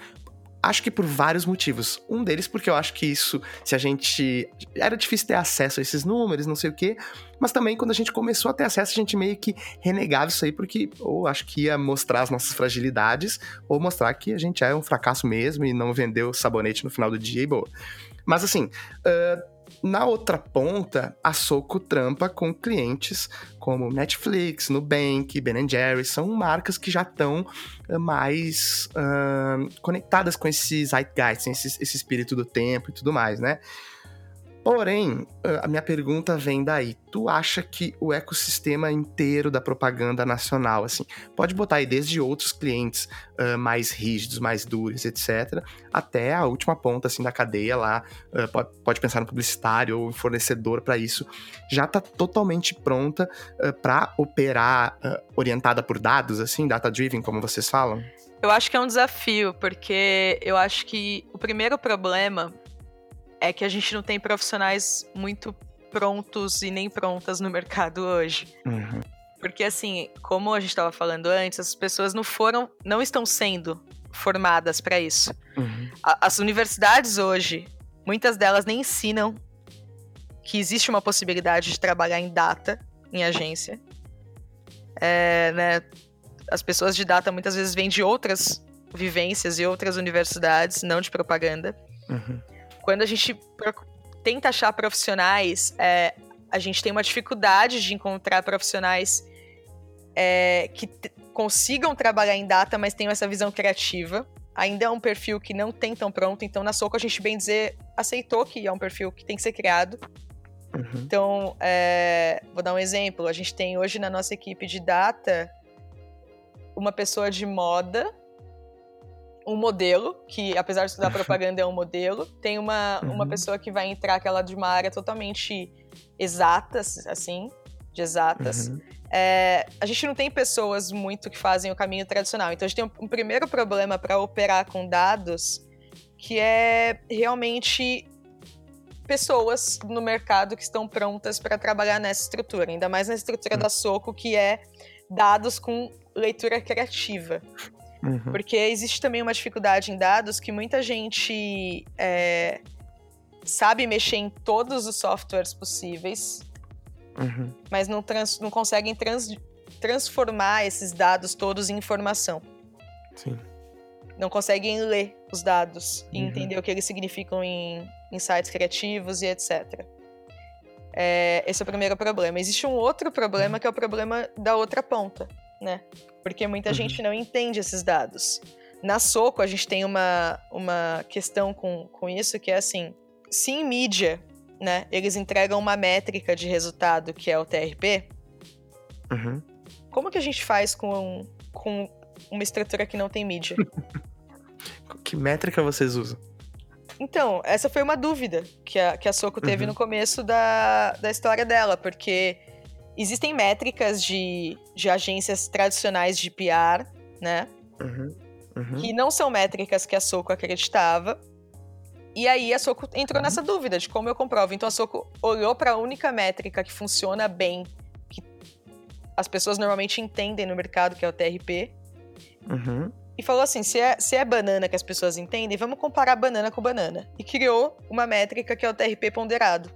Acho que por vários motivos. Um deles porque eu acho que isso, se a gente. Era difícil ter acesso a esses números, não sei o quê. Mas também quando a gente começou a ter acesso, a gente meio que renegava isso aí, porque ou acho que ia mostrar as nossas fragilidades, ou mostrar que a gente é um fracasso mesmo e não vendeu sabonete no final do dia e boa. Mas assim, ah, na outra ponta, a Soco trampa com clientes como Netflix, Nubank, Ben Jerry's, são marcas que já estão mais ah, conectadas com esse zeitgeist, esse, esse espírito do tempo e tudo mais, né? Porém, ah, a minha pergunta vem daí. Tu acha que o ecossistema inteiro da propaganda nacional, assim, pode botar aí desde outros clientes ah, mais rígidos, mais duros, etc., até a última ponta, assim, da cadeia lá, ah, pode, pode pensar no publicitário ou fornecedor para isso, já tá totalmente pronta para operar orientada por dados, assim, data-driven, como vocês falam? Eu acho que é um desafio, porque eu acho que o primeiro problema é que a gente não tem profissionais muito prontos e nem prontas no mercado hoje. Uhum. Porque assim, como a gente estava falando antes, as pessoas não foram, não estão sendo formadas para isso. Uhum. A- As universidades hoje, muitas delas nem ensinam que existe uma possibilidade de trabalhar em data em agência. É, né, as pessoas de data muitas vezes vêm de outras vivências e outras universidades, não de propaganda. Uhum. Quando a gente tenta achar profissionais, é, a gente tem uma dificuldade de encontrar profissionais é, que consigam trabalhar em data, mas tenham essa visão criativa. Ainda é um perfil que não tem tão pronto, então na Soco a gente, bem dizer, aceitou que é um perfil que tem que ser criado. Uhum. Então, é, vou dar um exemplo. A gente tem hoje na nossa equipe de data uma pessoa de moda, um modelo, que apesar de estudar propaganda é um modelo, tem uma, uhum. uma pessoa que vai entrar aquela de uma área totalmente exata, assim, de exatas. Uhum. É, a gente não tem pessoas muito que fazem o caminho tradicional. Então a gente tem um, um primeiro problema para operar com dados, que é realmente pessoas no mercado que estão prontas para trabalhar nessa estrutura, ainda mais na estrutura da Soco, que é dados com leitura criativa. Uhum. Porque existe também uma dificuldade em dados que muita gente é, sabe mexer em todos os softwares possíveis, uhum. mas não, trans, não conseguem trans, transformar esses dados todos em informação. Sim. Não conseguem ler os dados e uhum. entender o que eles significam em, insights criativos e etc. É, esse é o primeiro problema. Existe um outro problema que é o problema da outra ponta, né? Porque muita uhum. gente não entende esses dados. Na Soco, a gente tem uma, uma questão com, com isso que é assim: se em mídia, né, eles entregam uma métrica de resultado que é o TRP, uhum. como que a gente faz com, com uma estrutura que não tem mídia? que métrica vocês usam? Então, essa foi uma dúvida que a, que a Soco teve uhum. no começo da, da história dela, porque existem métricas de, de agências tradicionais de PR, né? Uhum. Uhum. Que não são métricas que a Soco acreditava. E aí a Soco entrou uhum. nessa dúvida de como eu comprovo. Então a Soco olhou para a única métrica que funciona bem, que as pessoas normalmente entendem no mercado, que é o TRP. Uhum e falou assim: se é, se é banana que as pessoas entendem, vamos comparar banana com banana. E criou uma métrica que é o TRP ponderado.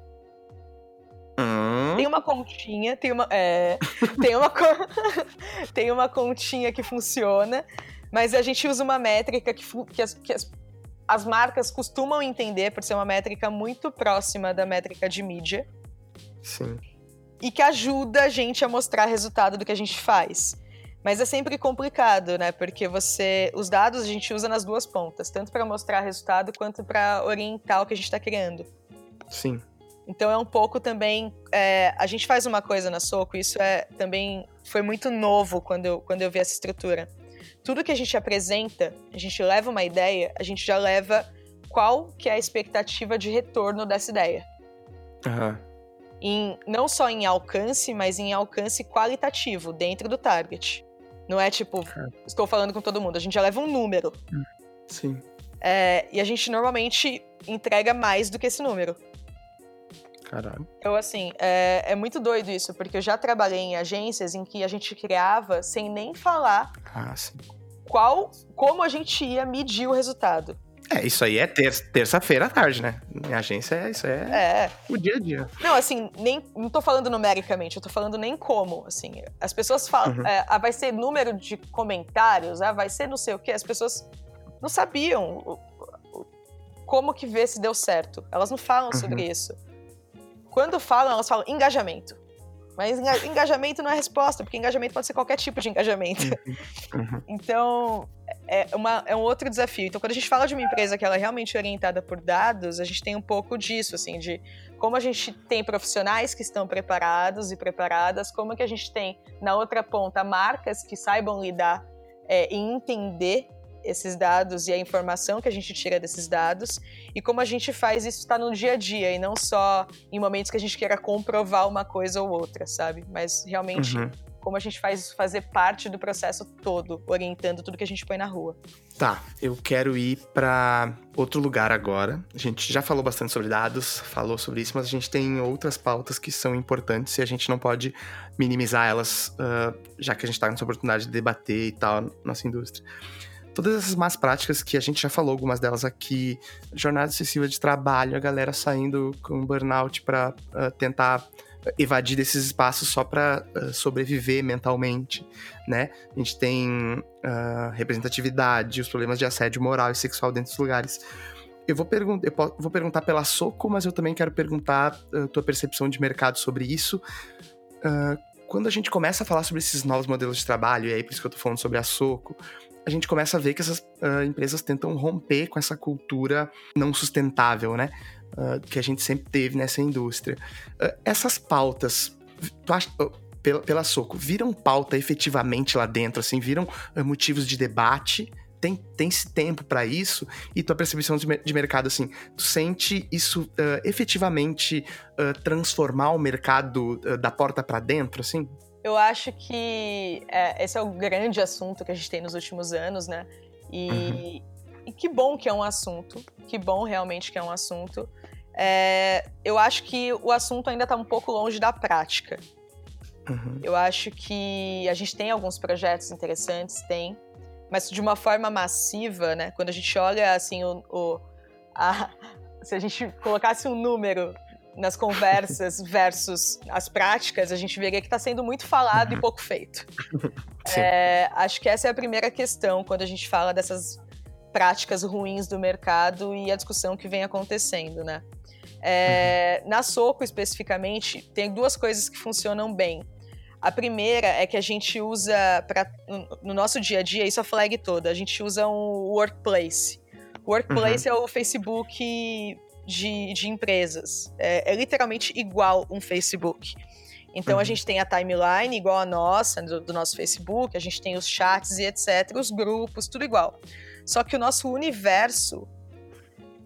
Tem uma continha, tem uma. É, tem, uma tem uma continha que funciona, mas a gente usa uma métrica que, que, as, que as, as marcas costumam entender por ser uma métrica muito próxima da métrica de mídia. Sim. E que ajuda a gente a mostrar resultado do que a gente faz. Mas é sempre complicado, né? Porque você, os dados a gente usa nas duas pontas, tanto para mostrar resultado quanto para orientar o que a gente está criando. Sim. Então é um pouco também. É, a gente faz uma coisa na Soco, isso é também foi muito novo quando eu, quando eu vi essa estrutura. Tudo que a gente apresenta, a gente leva uma ideia, a gente já leva qual que é a expectativa de retorno dessa ideia. Uhum. Em, não só em alcance, mas em alcance qualitativo, dentro do target. Não é tipo, é. estou falando com todo mundo. A gente já leva um número. Hum, sim. É, e a gente normalmente entrega mais do que esse número. Caralho. Então, assim, é, é, muito doido isso, porque eu já trabalhei em agências em que a gente criava sem nem falar ah, qual, como a gente ia medir o resultado. É, isso aí é ter terça-feira à tarde, né? Minha agência, é, isso é, é, o dia a dia. Não, assim, nem, não tô falando numericamente, eu tô falando nem como, assim. As pessoas falam, uhum. é, ah, vai ser número de comentários, ah, vai ser não sei o quê. As pessoas não sabiam como que ver se deu certo. Elas não falam uhum. sobre isso. Quando falam, elas falam engajamento. Mas engajamento não é resposta, porque engajamento pode ser qualquer tipo de engajamento. Uhum. Então, é, uma, é um outro desafio. Então, quando a gente fala de uma empresa que ela é realmente orientada por dados, a gente tem um pouco disso, assim, de como a gente tem profissionais que estão preparados e preparadas, como que a gente tem, na outra ponta, marcas que saibam lidar é, e entender esses dados e a informação que a gente tira desses dados e como a gente faz isso estar no dia a dia e não só em momentos que a gente queira comprovar uma coisa ou outra, sabe? Mas realmente uhum. como a gente faz isso fazer parte do processo todo, orientando tudo que a gente põe na rua. Tá, eu quero ir para outro lugar agora. A gente já falou bastante sobre dados, falou sobre isso, mas a gente tem outras pautas que são importantes e a gente não pode minimizar elas, uh, já que a gente está nessa oportunidade de debater e tal nossa indústria todas essas más práticas que a gente já falou, algumas delas aqui, jornada excessiva de trabalho, a galera saindo com burnout para uh, tentar evadir desses espaços só para uh, sobreviver mentalmente, né? A gente tem uh, representatividade, os problemas de assédio moral e sexual dentro dos lugares. Eu vou, pergun eu vou perguntar pela Soco, mas eu também quero perguntar a tua percepção de mercado sobre isso. Uh, quando a gente começa a falar sobre esses novos modelos de trabalho, e aí por isso que eu tô falando sobre a Soco, a gente começa a ver que essas uh, empresas tentam romper com essa cultura não sustentável, né? Uh, que a gente sempre teve nessa indústria. Uh, essas pautas, acha, pela, pela Soco, viram pauta efetivamente lá dentro, assim, viram motivos de debate? Tem, tem esse tempo para isso? E tua percepção de, de, mercado, assim, tu sente isso efetivamente transformar o mercado da porta para dentro, assim? Eu acho que é, esse é o grande assunto que a gente tem nos últimos anos, né? E, uhum. e que bom que é um assunto, que bom realmente que é um assunto. É, eu acho que o assunto ainda está um pouco longe da prática. Uhum. Eu acho que a gente tem alguns projetos interessantes, tem, mas de uma forma massiva, né? Quando a gente olha assim o, o a, se a gente colocasse um número nas conversas versus as práticas, a gente veria que está sendo muito falado uhum. e pouco feito. É, acho que essa é a primeira questão quando a gente fala dessas práticas ruins do mercado e a discussão que vem acontecendo, né? É, uhum. Na Soco, especificamente, tem duas coisas que funcionam bem. A primeira é que a gente usa, pra, no nosso dia a dia, isso a flag toda, a gente usa um workplace. O workplace uhum. é o Facebook de, de empresas. É, é, literalmente igual um Facebook. Então uhum. a gente tem a timeline igual a nossa, do, do, nosso Facebook, a gente tem os chats e etc., os grupos, tudo igual. Só que o nosso universo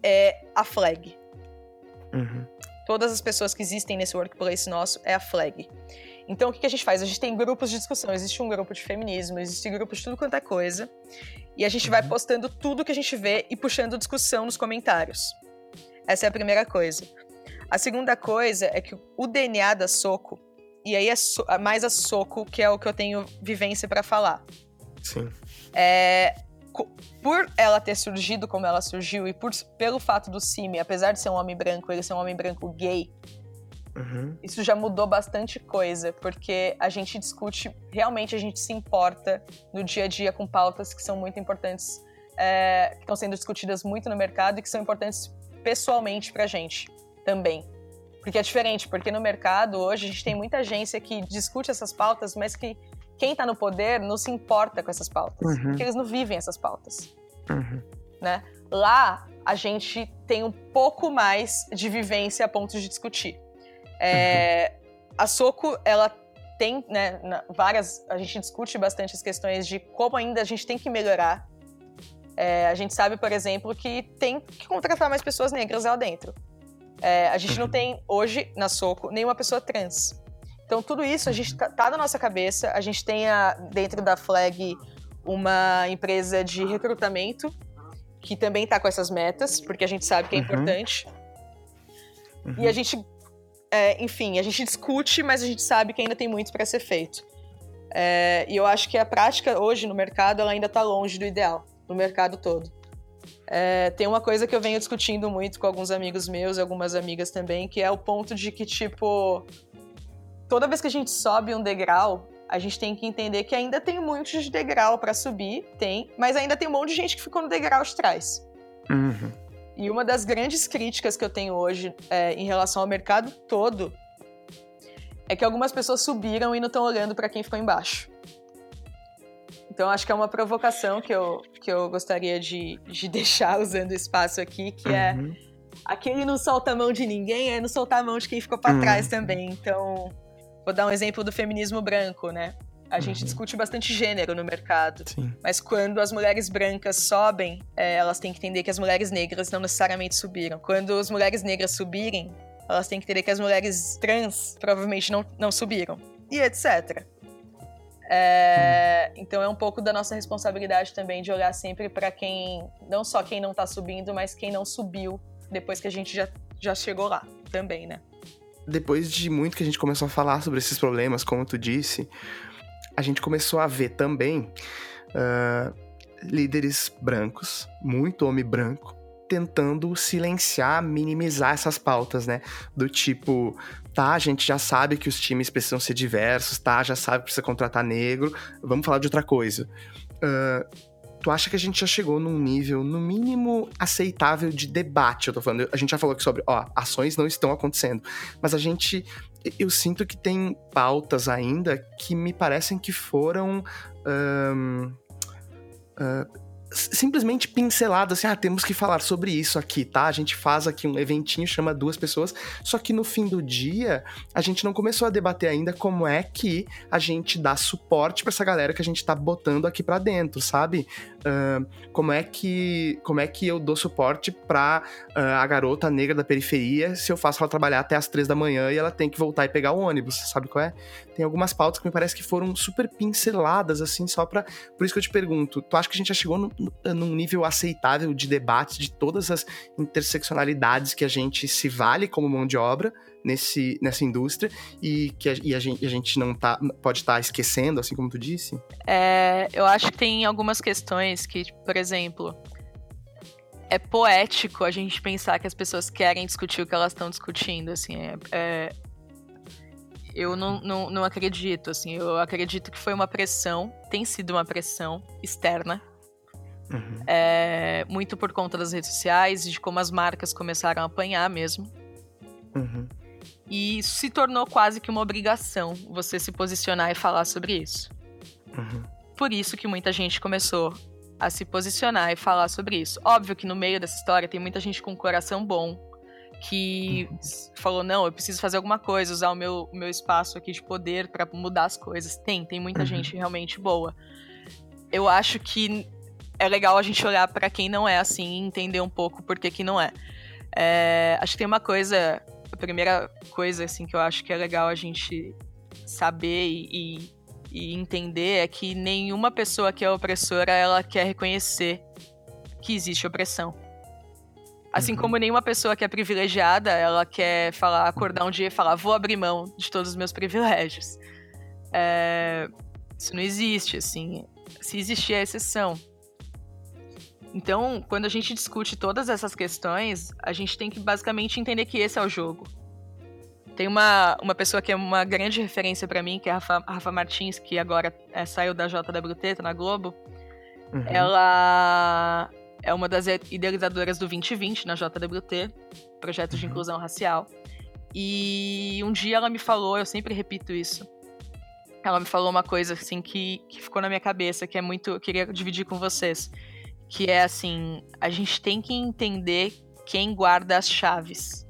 é a flag. Uhum. Todas as pessoas que existem nesse workplace nosso é a flag. Então o que, que a gente faz? A gente tem grupos de discussão. Existe um grupo de feminismo, existe grupo de tudo quanto é coisa. E a gente uhum. vai postando tudo que a gente vê e puxando discussão nos comentários. Essa é a primeira coisa. A segunda coisa é que o DNA da Soco, e aí é so, mais a Soco, que é o que eu tenho vivência para falar. Sim. É, por ela ter surgido como ela surgiu e por, pelo fato do Simi, apesar de ser um homem branco, ele ser um homem branco gay, uhum. isso já mudou bastante coisa, porque a gente discute, realmente a gente se importa no dia a dia com pautas que são muito importantes, é, que estão sendo discutidas muito no mercado e que são importantes pessoalmente pra gente também. Porque é diferente, porque no mercado hoje a gente tem muita agência que discute essas pautas, mas que quem está no poder não se importa com essas pautas, uhum. porque eles não vivem essas pautas. Uhum. Né? Lá a gente tem um pouco mais de vivência a ponto de discutir. É, uhum. A Soco, ela tem né, várias. A gente discute bastante as questões de como ainda a gente tem que melhorar é, a gente sabe, por exemplo, que tem que contratar mais pessoas negras lá dentro. É, a gente não uhum. tem, hoje, na Soco, nenhuma pessoa trans. Então, tudo isso a gente tá, tá na nossa cabeça. A gente tem a, dentro da Flag uma empresa de recrutamento que também está com essas metas, porque a gente sabe que é uhum. importante. Uhum. E a gente, é, enfim, a gente discute, mas a gente sabe que ainda tem muito para ser feito. É, e eu acho que a prática hoje no mercado ela ainda está longe do ideal no mercado todo. É, tem uma coisa que eu venho discutindo muito com alguns amigos meus e algumas amigas também, que é o ponto de que, tipo, toda vez que a gente sobe um degrau, a gente tem que entender que ainda tem muito de degrau para subir, tem, mas ainda tem um monte de gente que ficou no degrau de trás. Uhum. E uma das grandes críticas que eu tenho hoje é, em relação ao mercado todo é que algumas pessoas subiram e não estão olhando para quem ficou embaixo. Então acho que é uma provocação que eu, que eu gostaria de, de deixar usando o espaço aqui, que é uhum. é aquele não solta a mão de ninguém, é não soltar a mão de quem ficou para uhum. trás também. Então, vou dar um exemplo do feminismo branco, né? A uhum. gente discute bastante gênero no mercado. Sim. Mas quando as mulheres brancas sobem, é, elas têm que entender que as mulheres negras não necessariamente subiram. Quando as mulheres negras subirem, elas têm que entender que as mulheres trans provavelmente não, não subiram. E etc. É, então é um pouco da nossa responsabilidade também de olhar sempre para quem, não só quem não está subindo, mas quem não subiu depois que a gente já, já chegou lá também, né? Depois de muito que a gente começou a falar sobre esses problemas, como tu disse, a gente começou a ver também uh, líderes brancos, muito homem branco, tentando silenciar, minimizar essas pautas, né? Do tipo, tá, a gente já sabe que os times precisam ser diversos, tá, já sabe que precisa contratar negro, vamos falar de outra coisa. Uh, tu acha que a gente já chegou num nível, no mínimo, aceitável de debate? Eu tô falando, a gente já falou aqui sobre, ó, ações não estão acontecendo, mas a gente, eu sinto que tem pautas ainda que me parecem que foram. Um, simplesmente pincelado assim, ah, temos que falar sobre isso aqui, tá? A gente faz aqui um eventinho, chama duas pessoas, só que no fim do dia, a gente não começou a debater ainda como é que a gente dá suporte para essa galera que a gente tá botando aqui para dentro, sabe? Uh, como é que como é que eu dou suporte pra uh, a garota negra da periferia se eu faço ela trabalhar até as três da manhã e ela tem que voltar e pegar o ônibus, sabe qual é? Tem algumas pautas que me parece que foram super pinceladas, assim, só pra... Por isso que eu te pergunto, tu acha que a gente já chegou no, num nível aceitável de debate de todas as interseccionalidades que a gente se vale como mão de obra nesse, nessa indústria e que a, e a, gente, a gente não tá, pode estar tá esquecendo, assim como tu disse? É, eu acho que tem algumas questões que, por exemplo, é poético a gente pensar que as pessoas querem discutir o que elas estão discutindo, assim, é, é, eu não, não, não acredito, assim, eu acredito que foi uma pressão, tem sido uma pressão externa Uhum. É, muito por conta das redes sociais e de como as marcas começaram a apanhar mesmo. Uhum. E isso se tornou quase que uma obrigação você se posicionar e falar sobre isso. Uhum. Por isso que muita gente começou a se posicionar e falar sobre isso. Óbvio que no meio dessa história tem muita gente com um coração bom que uhum. falou: não, eu preciso fazer alguma coisa, usar o meu, o meu espaço aqui de poder para mudar as coisas. Tem, tem muita uhum. gente realmente boa. Eu acho que é legal a gente olhar para quem não é assim e entender um pouco por que, que não é. é. Acho que tem uma coisa, a primeira coisa assim que eu acho que é legal a gente saber e, e entender é que nenhuma pessoa que é opressora ela quer reconhecer que existe opressão. Assim uhum. como nenhuma pessoa que é privilegiada, ela quer falar, acordar um dia e falar, vou abrir mão de todos os meus privilégios. É, isso não existe, assim. Se existir é exceção. Então, quando a gente discute todas essas questões, a gente tem que basicamente entender que esse é o jogo. Tem uma, uma pessoa que é uma grande referência para mim, que é a Rafa, a Rafa Martins, que agora é, saiu da JWT, tá na Globo. Uhum. Ela é uma das idealizadoras do 2020 na JWT, projeto uhum. de inclusão racial. E um dia ela me falou, eu sempre repito isso. Ela me falou uma coisa assim que, que ficou na minha cabeça, que é muito. Eu queria dividir com vocês que é assim, a gente tem que entender quem guarda as chaves.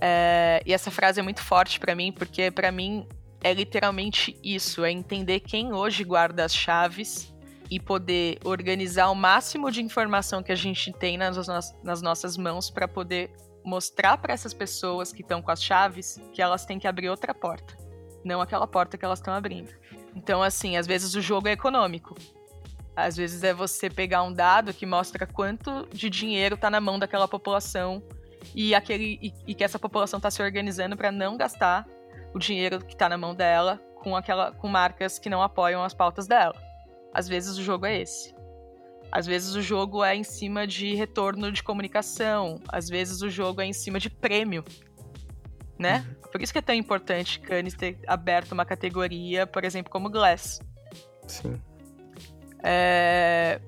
É, e essa frase é muito forte para mim, porque para mim é literalmente isso, é entender quem hoje guarda as chaves e poder organizar o máximo de informação que a gente tem nas, nas nossas mãos para poder mostrar para essas pessoas que estão com as chaves que elas têm que abrir outra porta, não aquela porta que elas estão abrindo. Então, assim, às vezes o jogo é econômico. Às vezes é você pegar um dado que mostra quanto de dinheiro está na mão daquela população e, aquele, e, e que essa população está se organizando para não gastar o dinheiro que está na mão dela com, aquela, com marcas que não apoiam as pautas dela. Às vezes o jogo é esse. Às vezes o jogo é em cima de retorno de comunicação. Às vezes o jogo é em cima de prêmio. Né? Uhum. Por isso que é tão importante Cannes ter aberto uma categoria, por exemplo, como Glass. Sim. É...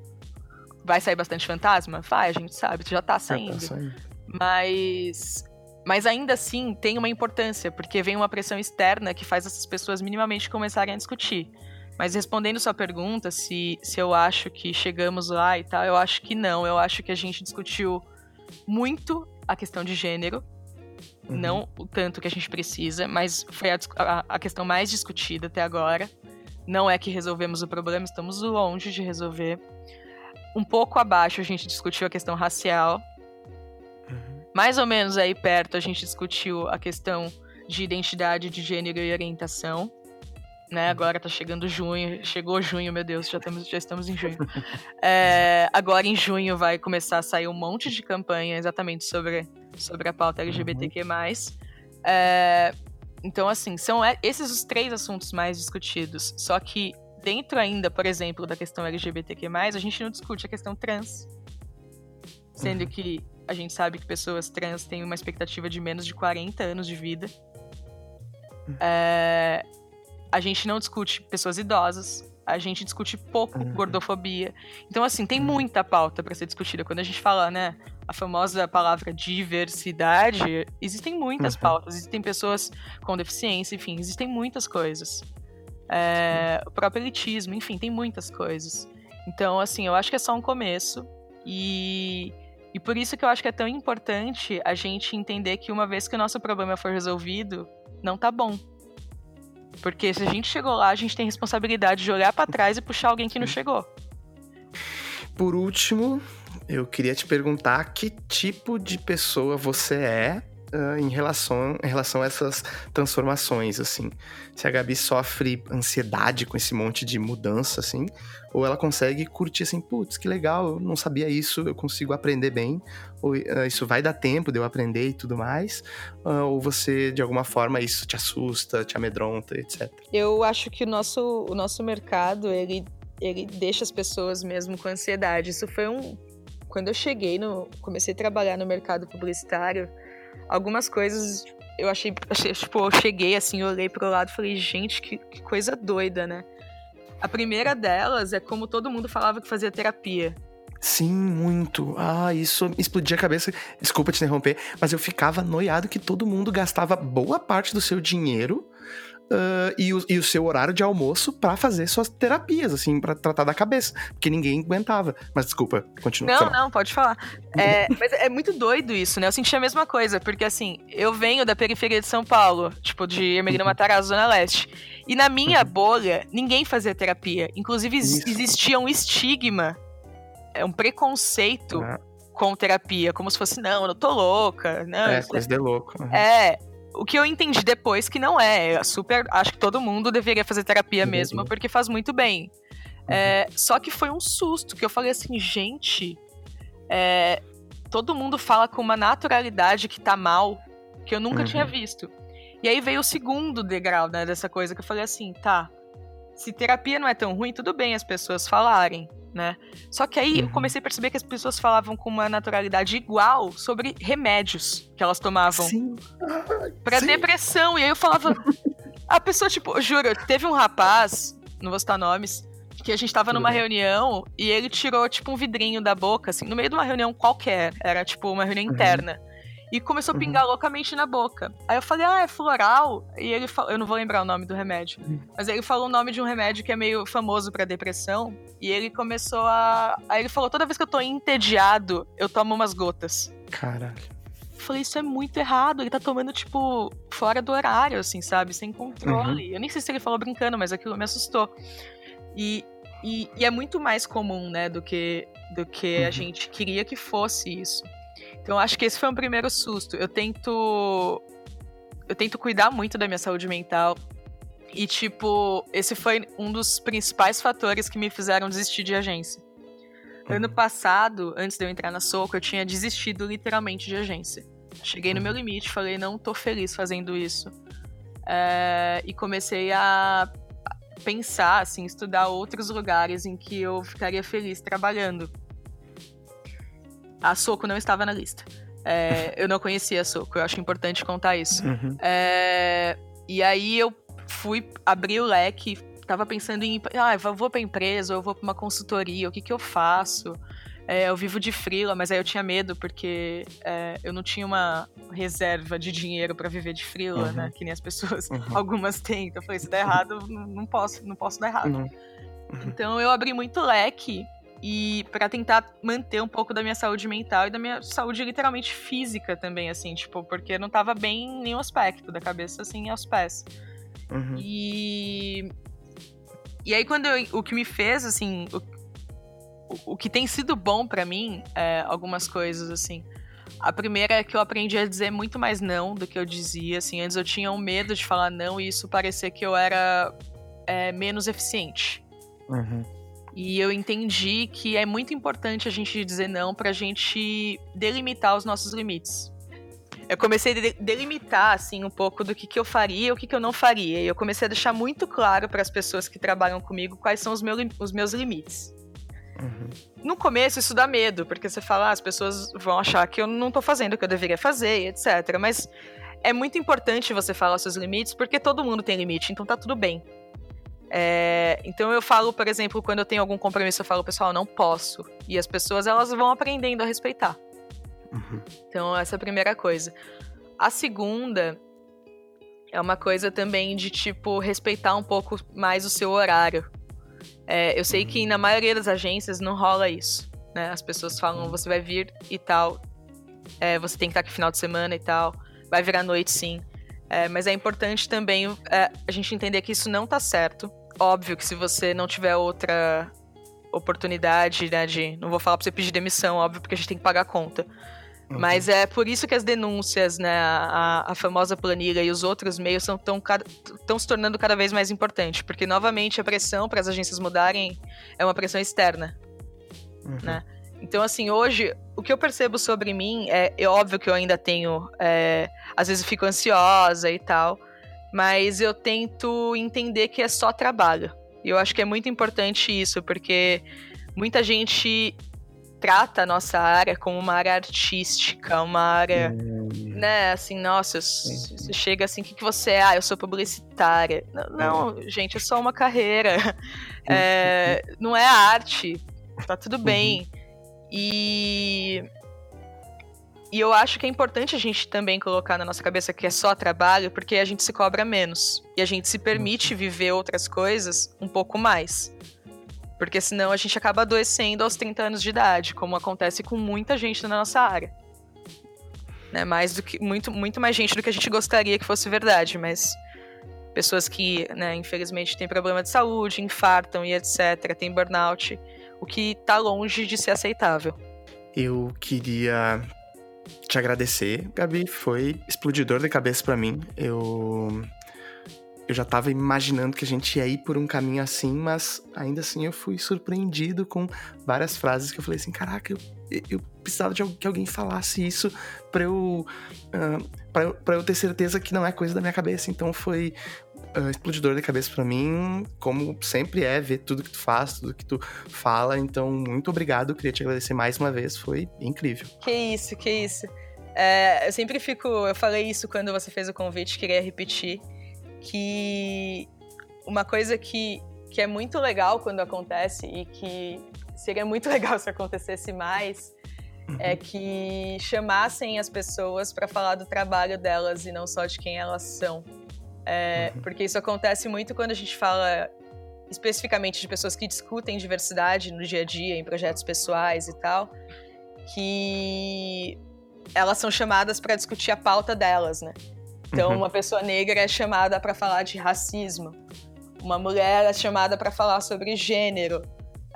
Vai sair bastante fantasma? Vai, a gente sabe, já tá saindo. Já tá saindo. Mas. Mas ainda assim tem uma importância, porque vem uma pressão externa que faz essas pessoas minimamente começarem a discutir. Mas respondendo sua pergunta, se, se eu acho que chegamos lá e tal, eu acho que não. Eu acho que a gente discutiu muito a questão de gênero. Uhum. Não o tanto que a gente precisa, mas foi a, a, a questão mais discutida até agora. Não é que resolvemos o problema, estamos longe de resolver. Um pouco abaixo a gente discutiu a questão racial. Uhum. Mais ou menos aí perto a gente discutiu a questão de identidade de gênero e orientação. Né? Uhum. Agora tá chegando junho, chegou junho, meu Deus, já, temos, já estamos em junho. é, agora em junho vai começar a sair um monte de campanha exatamente sobre, sobre a pauta LGBTQ+. Uhum. É, então, assim, são esses os três assuntos mais discutidos. Só que dentro ainda, por exemplo, da questão LGBTQ+, a gente não discute a questão trans. sendo uhum. que a gente sabe que pessoas trans têm uma expectativa de menos de 40 anos de vida. É, a gente não discute pessoas idosas, a gente discute pouco uhum. gordofobia. Então, assim, tem uhum. muita pauta para ser discutida. Quando a gente fala, né, a famosa palavra diversidade, existem muitas uhum. pautas, existem pessoas com deficiência, enfim, existem muitas coisas. É, o próprio elitismo, enfim, tem muitas coisas. Então, assim, eu acho que é só um começo. E e por isso que eu acho que é tão importante a gente entender que uma vez que o nosso problema for resolvido, não tá bom. Porque se a gente chegou lá, a gente tem responsabilidade de olhar para trás e puxar alguém que não chegou. Por último, eu queria te perguntar que tipo de pessoa você é uh, em, relação, em relação a essas transformações, assim. Se a Gabi sofre ansiedade com esse monte de mudança, assim, ou ela consegue curtir assim, putz, que legal, eu não sabia isso, eu consigo aprender bem, ou uh, isso vai dar tempo de eu aprender e tudo mais, uh, ou você, de alguma forma, isso te assusta, te amedronta, etc. Eu acho que o nosso, o nosso mercado, ele, ele deixa as pessoas mesmo com ansiedade. Isso foi um... Quando eu cheguei no... comecei a trabalhar no mercado publicitário, algumas coisas eu achei, achei, tipo, eu cheguei assim, olhei pro lado e falei, gente, que, que coisa doida, né? A primeira delas é como todo mundo falava que fazia terapia. Sim, muito. Ah, isso explodia a cabeça. Desculpa te interromper, mas eu ficava noiado que todo mundo gastava boa parte do seu dinheiro uh, e, o, e, o, seu horário de almoço para fazer suas terapias, assim, para tratar da cabeça. Porque ninguém aguentava. Mas desculpa, continua. Não, não, pode falar. É, mas é muito doido isso, né? Eu senti a mesma coisa, porque assim, eu venho da periferia de São Paulo, tipo, de Ermelino uhum. Matarazzo, Zona Leste. E na minha uhum. bolha, ninguém fazia terapia. Inclusive, isso. existia um estigma, é, um preconceito. Ah com terapia, como se fosse, não, eu tô louca. Não, é, coisa de louco. Uhum. É, o que eu entendi depois que não é. é. Super. Acho que todo mundo deveria fazer terapia uhum. mesmo, porque faz muito bem. Uhum. É, só que foi um susto, que eu falei assim, gente. É, todo mundo fala com uma naturalidade que tá mal, que eu nunca uhum. tinha visto. E aí veio o segundo degrau né, dessa coisa, que eu falei assim, tá. Se terapia não é tão ruim, tudo bem as pessoas falarem né? Só que aí uhum. eu comecei a perceber que as pessoas falavam com uma naturalidade igual sobre remédios que elas tomavam Sim. pra Sim. depressão. E aí eu falava. a pessoa, tipo, juro, teve um rapaz, não vou citar nomes, que a gente tava numa reunião e ele tirou, tipo, um vidrinho da boca, assim, no meio de uma reunião qualquer. Era, tipo, uma reunião uhum. interna. E começou a uhum. pingar uhum. loucamente na boca. Aí eu falei, ah, é floral? E ele falou, eu não vou lembrar o nome do remédio. Uhum. Mas ele falou o nome de um remédio que é meio famoso para depressão. E ele começou a. Aí ele falou, toda vez que eu tô entediado, eu tomo umas gotas. Caralho. Eu falei, isso é muito errado. Ele tá tomando, tipo, fora do horário, assim, sabe? Sem controle. Uhum. Eu nem sei se ele falou brincando, mas aquilo me assustou. E, e, e é muito mais comum, né, do que, do que a uhum. gente queria que fosse isso. Então acho que esse foi um primeiro susto. Eu tento eu tento cuidar muito da minha saúde mental. E tipo, esse foi um dos principais fatores que me fizeram desistir de agência. Uhum. Ano passado, antes de eu entrar na Soco, eu tinha desistido literalmente de agência. Cheguei no meu uhum. limite, falei, não tô feliz fazendo isso. É, e comecei a pensar, assim, estudar outros lugares em que eu ficaria feliz trabalhando. A Soco não estava na lista. É, eu não conhecia a Soco, eu acho importante contar isso. Uhum. É, e aí eu fui abrir o leque, tava pensando em, ah, eu vou pra empresa, ou eu vou pra uma consultoria, o que que eu faço? É, eu vivo de frila, mas aí eu tinha medo porque é, eu não tinha uma reserva de dinheiro para viver de frila, uhum. né? Que nem as pessoas, uhum. algumas têm. Então eu falei, se der errado, não posso, não posso dar errado. Uhum. Então eu abri muito leque e para tentar manter um pouco da minha saúde mental e da minha saúde literalmente física também, assim, tipo, porque não tava bem em nenhum aspecto, da cabeça assim aos pés. Uhum. E. E aí, quando eu, o que me fez, assim, o, o que tem sido bom para mim, é, algumas coisas, assim. A primeira é que eu aprendi a dizer muito mais não do que eu dizia, assim. Antes eu tinha um medo de falar não e isso parecia que eu era é, menos eficiente. Uhum. E eu entendi que é muito importante a gente dizer não pra gente delimitar os nossos limites. Eu comecei a delimitar, assim, um pouco do que, que eu faria e o que, que eu não faria. E eu comecei a deixar muito claro para as pessoas que trabalham comigo quais são os, meu, os meus limites. Uhum. No começo isso dá medo, porque você fala, ah, as pessoas vão achar que eu não tô fazendo o que eu deveria fazer, etc. Mas é muito importante você falar seus limites, porque todo mundo tem limite, então tá tudo bem. É, então eu falo, por exemplo, quando eu tenho algum compromisso, eu falo, pessoal, não posso. E as pessoas elas vão aprendendo a respeitar. Uhum. Então essa é a primeira coisa. A segunda é uma coisa também de tipo respeitar um pouco mais o seu horário. É, eu sei que na maioria das agências não rola isso. Né? As pessoas falam, você vai vir e tal. É, você tem que estar aqui final de semana e tal. Vai virar noite, sim. É, mas é importante também é, a gente entender que isso não tá certo. Óbvio que se você não tiver outra oportunidade, né, de. Não vou falar pra você pedir demissão, óbvio, porque a gente tem que pagar a conta. Uhum. Mas é por isso que as denúncias, né, a, a famosa planilha e os outros meios estão se tornando cada vez mais importantes, porque novamente a pressão para as agências mudarem é uma pressão externa, uhum. né? Então, assim, hoje, o que eu percebo sobre mim é, é óbvio que eu ainda tenho. É, às vezes fico ansiosa e tal, mas eu tento entender que é só trabalho. E eu acho que é muito importante isso, porque muita gente trata a nossa área como uma área artística, uma área, hum. né, assim, nossa, você chega assim, o que, que você é? Ah, eu sou publicitária. Não, não gente, é só uma carreira. É, não é arte, tá tudo bem. E e eu acho que é importante a gente também colocar na nossa cabeça que é só trabalho, porque a gente se cobra menos. E a gente se permite viver outras coisas um pouco mais. Porque senão a gente acaba adoecendo aos 30 anos de idade, como acontece com muita gente na nossa área. Né? Mais do que, muito, muito mais gente do que a gente gostaria que fosse verdade, mas pessoas que, né, infelizmente, têm problema de saúde, infartam e etc., têm burnout, o que está longe de ser aceitável. Eu queria te agradecer, Gabi. Foi explodidor de cabeça para mim. Eu eu já tava imaginando que a gente ia ir por um caminho assim, mas ainda assim eu fui surpreendido com várias frases que eu falei assim: caraca, eu, eu precisava de que alguém falasse isso pra eu, uh, pra eu ter certeza que não é coisa da minha cabeça. Então foi uh, explodidor de cabeça para mim, como sempre é, ver tudo que tu faz, tudo que tu fala. Então, muito obrigado, queria te agradecer mais uma vez, foi incrível. Que isso, que isso. É, eu sempre fico. Eu falei isso quando você fez o convite, queria repetir que uma coisa que, que é muito legal quando acontece e que seria muito legal se acontecesse mais é uhum. que chamassem as pessoas para falar do trabalho delas e não só de quem elas são. É, uhum. Porque isso acontece muito quando a gente fala especificamente de pessoas que discutem diversidade no dia a dia, em projetos pessoais e tal, que elas são chamadas para discutir a pauta delas, né? Então, uhum. uma pessoa negra é chamada para falar de racismo, uma mulher é chamada para falar sobre gênero,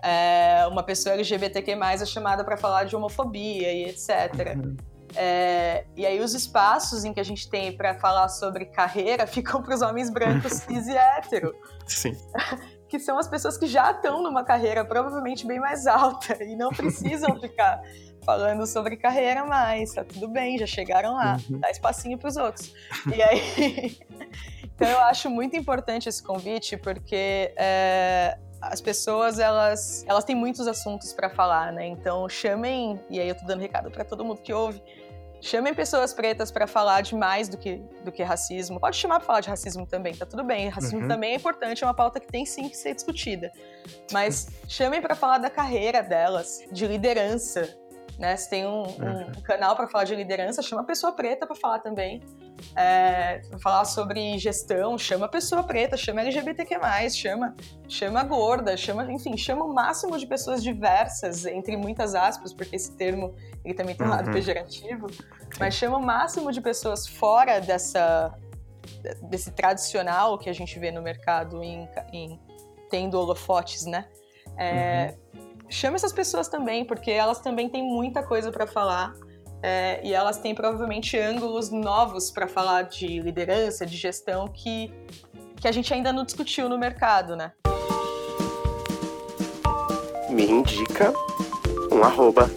é, uma pessoa LGBTQ+, é chamada para falar de homofobia e etc. Uhum. É, e aí os espaços em que a gente tem para falar sobre carreira ficam para os homens brancos cis e hétero. Sim. que são as pessoas que já estão numa carreira provavelmente bem mais alta e não precisam ficar falando sobre carreira mais, tá tudo bem, já chegaram lá, uhum. dá espacinho pros outros. E aí. então eu acho muito importante esse convite, porque é, as pessoas, elas, elas têm muitos assuntos para falar, né? Então chamem, e aí eu tô dando recado para todo mundo que ouve. Chamem pessoas pretas para falar de mais do que, do que racismo. Pode chamar para falar de racismo também, tá tudo bem. Racismo uhum. também é importante, é uma pauta que tem sim que ser discutida. Mas chamem para falar da carreira delas, de liderança, né? Se tem um, um uhum. canal para falar de liderança, chama a pessoa preta para falar também. É, falar sobre gestão, chama a pessoa preta, chama LGBTQ+, chama, chama gorda, chama, enfim, chama o máximo de pessoas diversas, entre muitas aspas, porque esse termo ele também tem um lado uhum. pejorativo, mas chama o máximo de pessoas fora dessa desse tradicional que a gente vê no mercado em, em tendo holofotes, né? É, uhum chama essas pessoas também, porque elas também têm muita coisa para falar. É, e elas têm provavelmente ângulos novos para falar de liderança, de gestão que, que a gente ainda não discutiu no mercado, né? Me indica um arroba.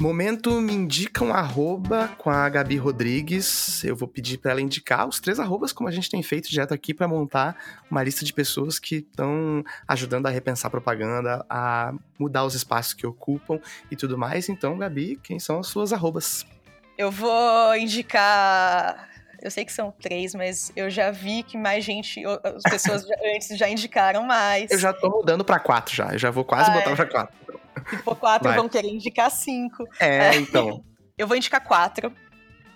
Momento me indica um arroba com a Gabi Rodrigues. Eu vou pedir para ela indicar os três arrobas, como a gente tem feito direto aqui, para montar uma lista de pessoas que estão ajudando a repensar propaganda, a mudar os espaços que ocupam e tudo mais. Então, Gabi, quem são as suas arrobas? Eu vou indicar. Eu sei que são três, mas eu já vi que mais gente, as pessoas antes já indicaram mais. Eu já tô mudando para quatro já. Eu já vou quase ah, botar é. para quatro. Se for quatro, Vai. vão querer indicar cinco. É, é, então. Eu vou indicar quatro.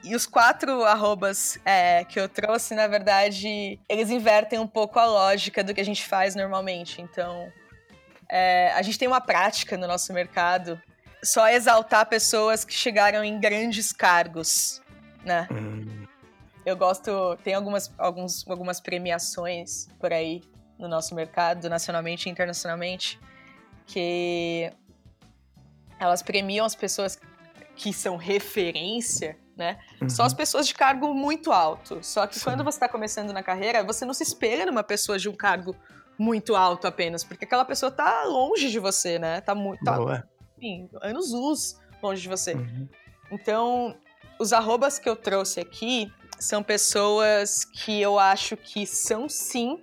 E os quatro arrobas é, que eu trouxe, na verdade, eles invertem um pouco a lógica do que a gente faz normalmente. Então, é, a gente tem uma prática no nosso mercado só exaltar pessoas que chegaram em grandes cargos, né? Hum. Eu gosto, tem algumas, alguns, algumas premiações por aí no nosso mercado, nacionalmente e internacionalmente, que elas premiam as pessoas que são referência, né? Uhum. Só as pessoas de cargo muito alto. Só que Sim. quando você está começando na carreira, você não se espelha numa pessoa de um cargo muito alto apenas, porque aquela pessoa tá longe de você, né? Tá muito. Tá, enfim, anos luz longe de você. Uhum. Então, os arrobas que eu trouxe aqui são pessoas que eu acho que são sim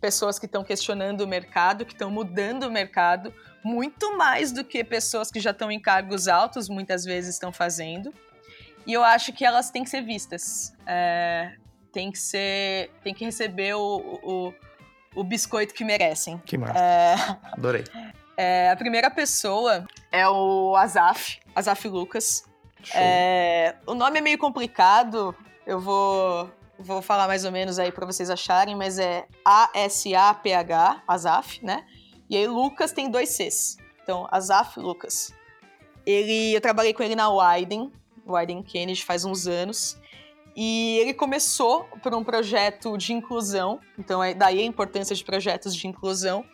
pessoas que estão questionando o mercado, que estão mudando o mercado, muito mais do que pessoas que já estão em cargos altos, muitas vezes estão fazendo. E eu acho que elas têm que ser vistas. É, tem que ser. Tem que receber o, o, o biscoito que merecem. Que massa. É, Adorei. É, a primeira pessoa é o Azaf, Azaf Lucas. É, o nome é meio complicado, eu vou, vou falar mais ou menos aí para vocês acharem, mas é A-S-A-P-H, Azaf, né? E aí Lucas tem dois Cs. Então, Azaf Lucas. Ele, eu trabalhei com ele na Widen, Widen Kennedy, faz uns anos. E ele começou por um projeto de inclusão, então é daí a importância de projetos de inclusão.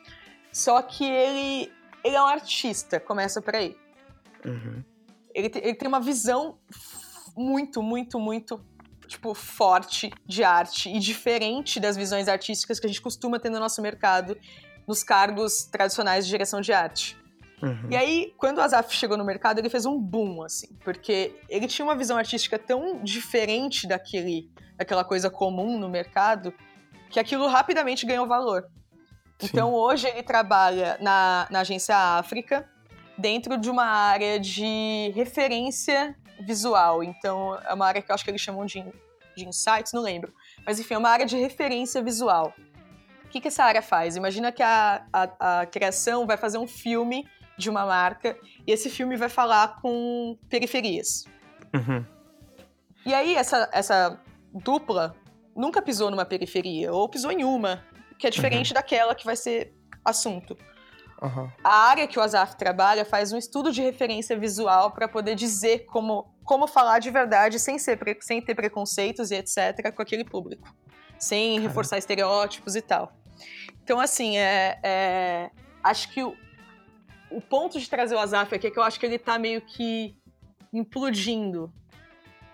Só que ele, ele é um artista, começa por aí. Uhum. Ele, ele tem uma visão muito, muito, muito tipo, forte de arte e diferente das visões artísticas que a gente costuma ter no nosso mercado nos cargos tradicionais de direção de arte. Uhum. E aí, quando o Azaf chegou no mercado, ele fez um boom, assim, porque ele tinha uma visão artística tão diferente daquele, daquela coisa comum no mercado, que aquilo rapidamente ganhou valor. Sim. Então, hoje ele trabalha na, na agência África, dentro de uma área de referência visual. Então, é uma área que eu acho que eles chamam de, de insights, não lembro. Mas, enfim, é uma área de referência visual. O que, que essa área faz? Imagina que a, a, a criação vai fazer um filme de uma marca e esse filme vai falar com periferias. Uhum. E aí, essa, essa dupla nunca pisou numa periferia, ou pisou em uma, que é diferente uhum. daquela que vai ser assunto. Uhum. A área que o Azaf trabalha faz um estudo de referência visual para poder dizer como, como falar de verdade sem, ser, sem ter preconceitos e etc. com aquele público, sem reforçar estereótipos e tal. Então, assim, é, é acho que o, o ponto de trazer o Azaf aqui é que eu acho que ele está meio que implodindo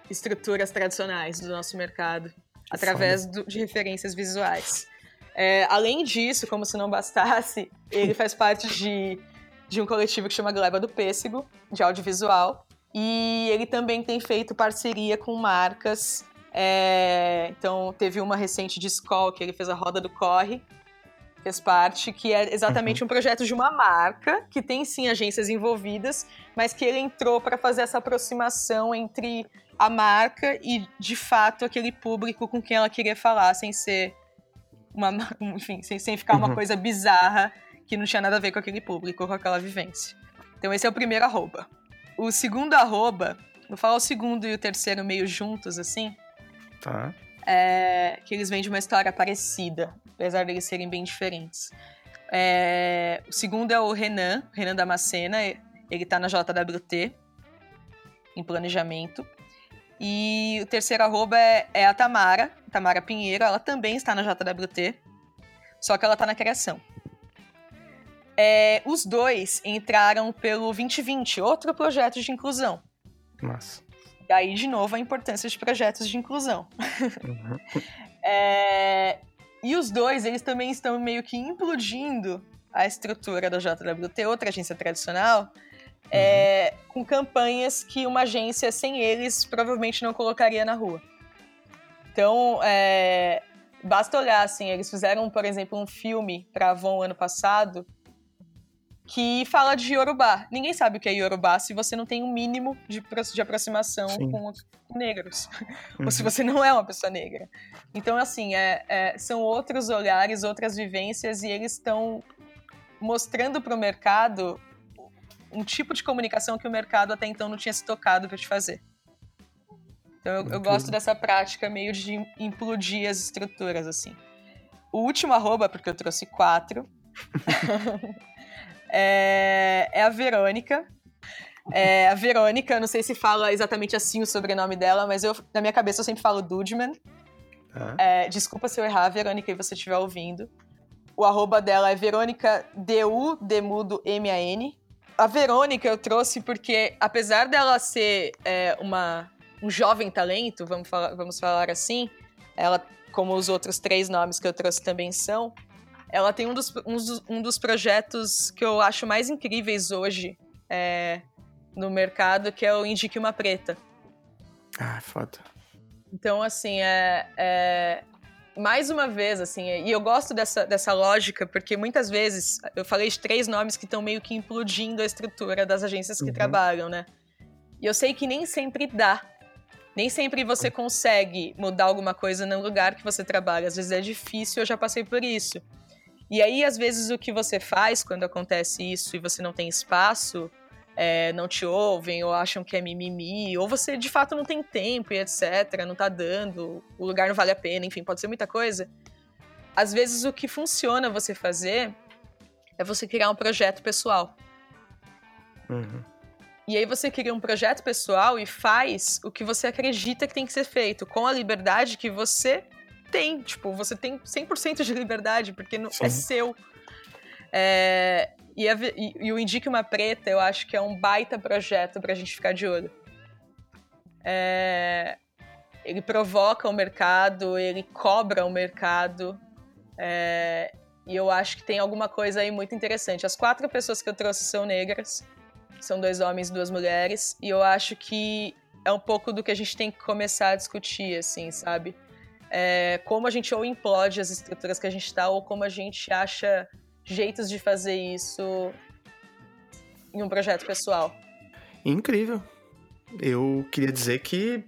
estruturas tradicionais do nosso mercado através do, de referências visuais. É, além disso, como se não bastasse, ele faz parte de, de um coletivo que chama Gleba do Pêssego, de audiovisual. E ele também tem feito parceria com marcas. É, então, teve uma recente de Skoll, que ele fez a Roda do Corre, fez parte, que é exatamente uhum. um projeto de uma marca, que tem sim agências envolvidas, mas que ele entrou para fazer essa aproximação entre a marca e, de fato, aquele público com quem ela queria falar, sem ser uma, enfim, sem, sem ficar uma uhum. coisa bizarra que não tinha nada a ver com aquele público, com aquela vivência. Então esse é o primeiro arroba. O segundo arroba, vou falar o segundo e o terceiro meio juntos, assim. Tá. É, que eles vêm de uma história parecida, apesar de eles serem bem diferentes. É, o segundo é o Renan, Renan Damascena, ele tá na JWT, em planejamento. E o terceiro arroba é, é a Tamara, Tamara Pinheiro, ela também está na JWT, só que ela está na criação. É, os dois entraram pelo 2020, outro projeto de inclusão. Massa. E aí, de novo, a importância de projetos de inclusão. Uhum. é, e os dois, eles também estão meio que implodindo a estrutura da JWT, outra agência tradicional, é, com campanhas que uma agência sem eles provavelmente não colocaria na rua. Então, é, basta olhar, assim, eles fizeram, por exemplo, um filme para Avon ano passado que fala de Yorubá. Ninguém sabe o que é Yorubá se você não tem um mínimo de, de aproximação com os negros. Uhum. Ou se uhum. você não é uma pessoa negra. Então, assim, é, é, são outros olhares, outras vivências, e eles estão mostrando para o mercado um tipo de comunicação que o mercado até então não tinha se tocado para te fazer. Então eu, eu, gosto dessa prática meio de implodir as estruturas, assim. O último arroba, porque eu trouxe quatro, é, é, a Verônica. É, a Verônica, não sei se fala exatamente assim o sobrenome dela, mas eu, na minha cabeça eu sempre falo Dudman. Ah. É, desculpa se eu errar, Verônica, e você estiver ouvindo. O arroba dela é Verônica D-U, Demudo M-A-N. A Verônica eu trouxe porque, apesar dela ser é, uma, um jovem talento, vamos falar, vamos falar assim, ela, como os outros três nomes que eu trouxe também são, ela tem um dos, um dos, um dos projetos que eu acho mais incríveis hoje é, no mercado, que é o Indique Uma Preta. Ah, foda. Então, assim, é, é, mais uma vez, assim, e eu gosto dessa, dessa lógica, porque muitas vezes eu falei de três nomes que estão meio que implodindo a estrutura das agências que uhum. trabalham, né? E eu sei que nem sempre dá. Nem sempre você consegue mudar alguma coisa no lugar que você trabalha. Às vezes é difícil, eu já passei por isso. E aí, às vezes, o que você faz quando acontece isso e você não tem espaço, é, não te ouvem ou acham que é mimimi, ou você de fato não tem tempo e etc, não tá dando, o lugar não vale a pena, enfim, pode ser muita coisa. Às vezes o que funciona você fazer é você criar um projeto pessoal. Uhum. E aí você cria um projeto pessoal e faz o que você acredita que tem que ser feito, com a liberdade que você tem. Tipo, você tem 100% de liberdade, porque não, é seu. É, e, a, e, e, o Indique Uma Preta, eu acho que é um baita projeto pra gente ficar de olho. É, ele provoca o mercado, ele cobra o mercado. É, e eu acho que tem alguma coisa aí muito interessante. As quatro pessoas que eu trouxe são negras, são dois homens e duas mulheres, e eu acho que é um pouco do que a gente tem que começar a discutir, assim, sabe? É, como a gente ou implode as estruturas que a gente está, ou como a gente acha jeitos de fazer isso em um projeto pessoal. Incrível. Eu queria dizer que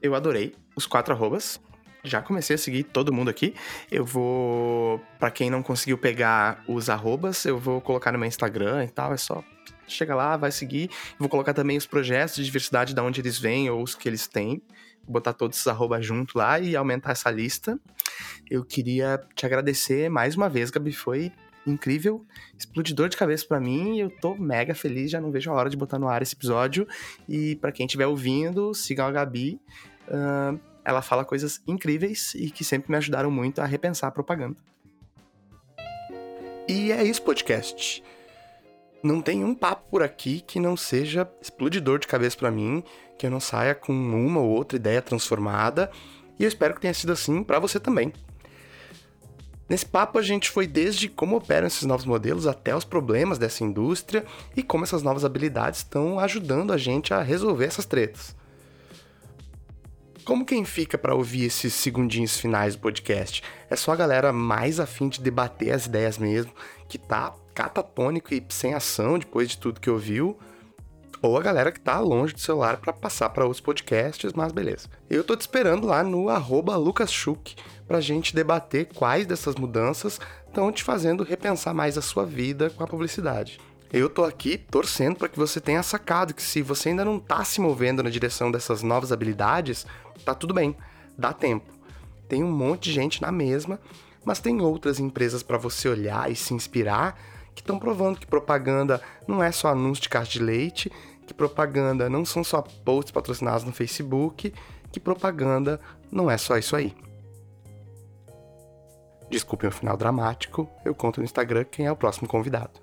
eu adorei os quatro arrobas. Já comecei a seguir todo mundo aqui. Eu vou. para quem não conseguiu pegar os arrobas, eu vou colocar no meu Instagram e tal. É só. Chega lá, vai seguir. Vou colocar também os projetos de diversidade, de onde eles vêm ou os que eles têm. Vou botar todos esses arrobas junto lá e aumentar essa lista. Eu queria te agradecer mais uma vez, Gabi. Foi incrível, explodidor de cabeça para mim. Eu tô mega feliz, já não vejo a hora de botar no ar esse episódio. E para quem estiver ouvindo, sigam a Gabi. Uh, ela fala coisas incríveis e que sempre me ajudaram muito a repensar a propaganda. E é isso, podcast. Não tem um papo por aqui que não seja explodidor de cabeça para mim, que eu não saia com uma ou outra ideia transformada. E eu espero que tenha sido assim para você também. Nesse papo, a gente foi desde como operam esses novos modelos até os problemas dessa indústria e como essas novas habilidades estão ajudando a gente a resolver essas tretas. Como quem fica para ouvir esses segundinhos finais do podcast? É só a galera mais afim de debater as ideias mesmo, que tá catatônico e sem ação depois de tudo que ouviu, ou a galera que tá longe do celular para passar para outros podcasts, mas beleza. Eu tô te esperando lá no arroba lucasschuck para a gente debater quais dessas mudanças estão te fazendo repensar mais a sua vida com a publicidade. Eu tô aqui torcendo para que você tenha sacado que se você ainda não tá se movendo na direção dessas novas habilidades, tá tudo bem, dá tempo. Tem um monte de gente na mesma, mas tem outras empresas para você olhar e se inspirar que estão provando que propaganda não é só anúncio de caixa de leite, que propaganda não são só posts patrocinados no Facebook, que propaganda não é só isso aí. Desculpem o final dramático, eu conto no Instagram quem é o próximo convidado.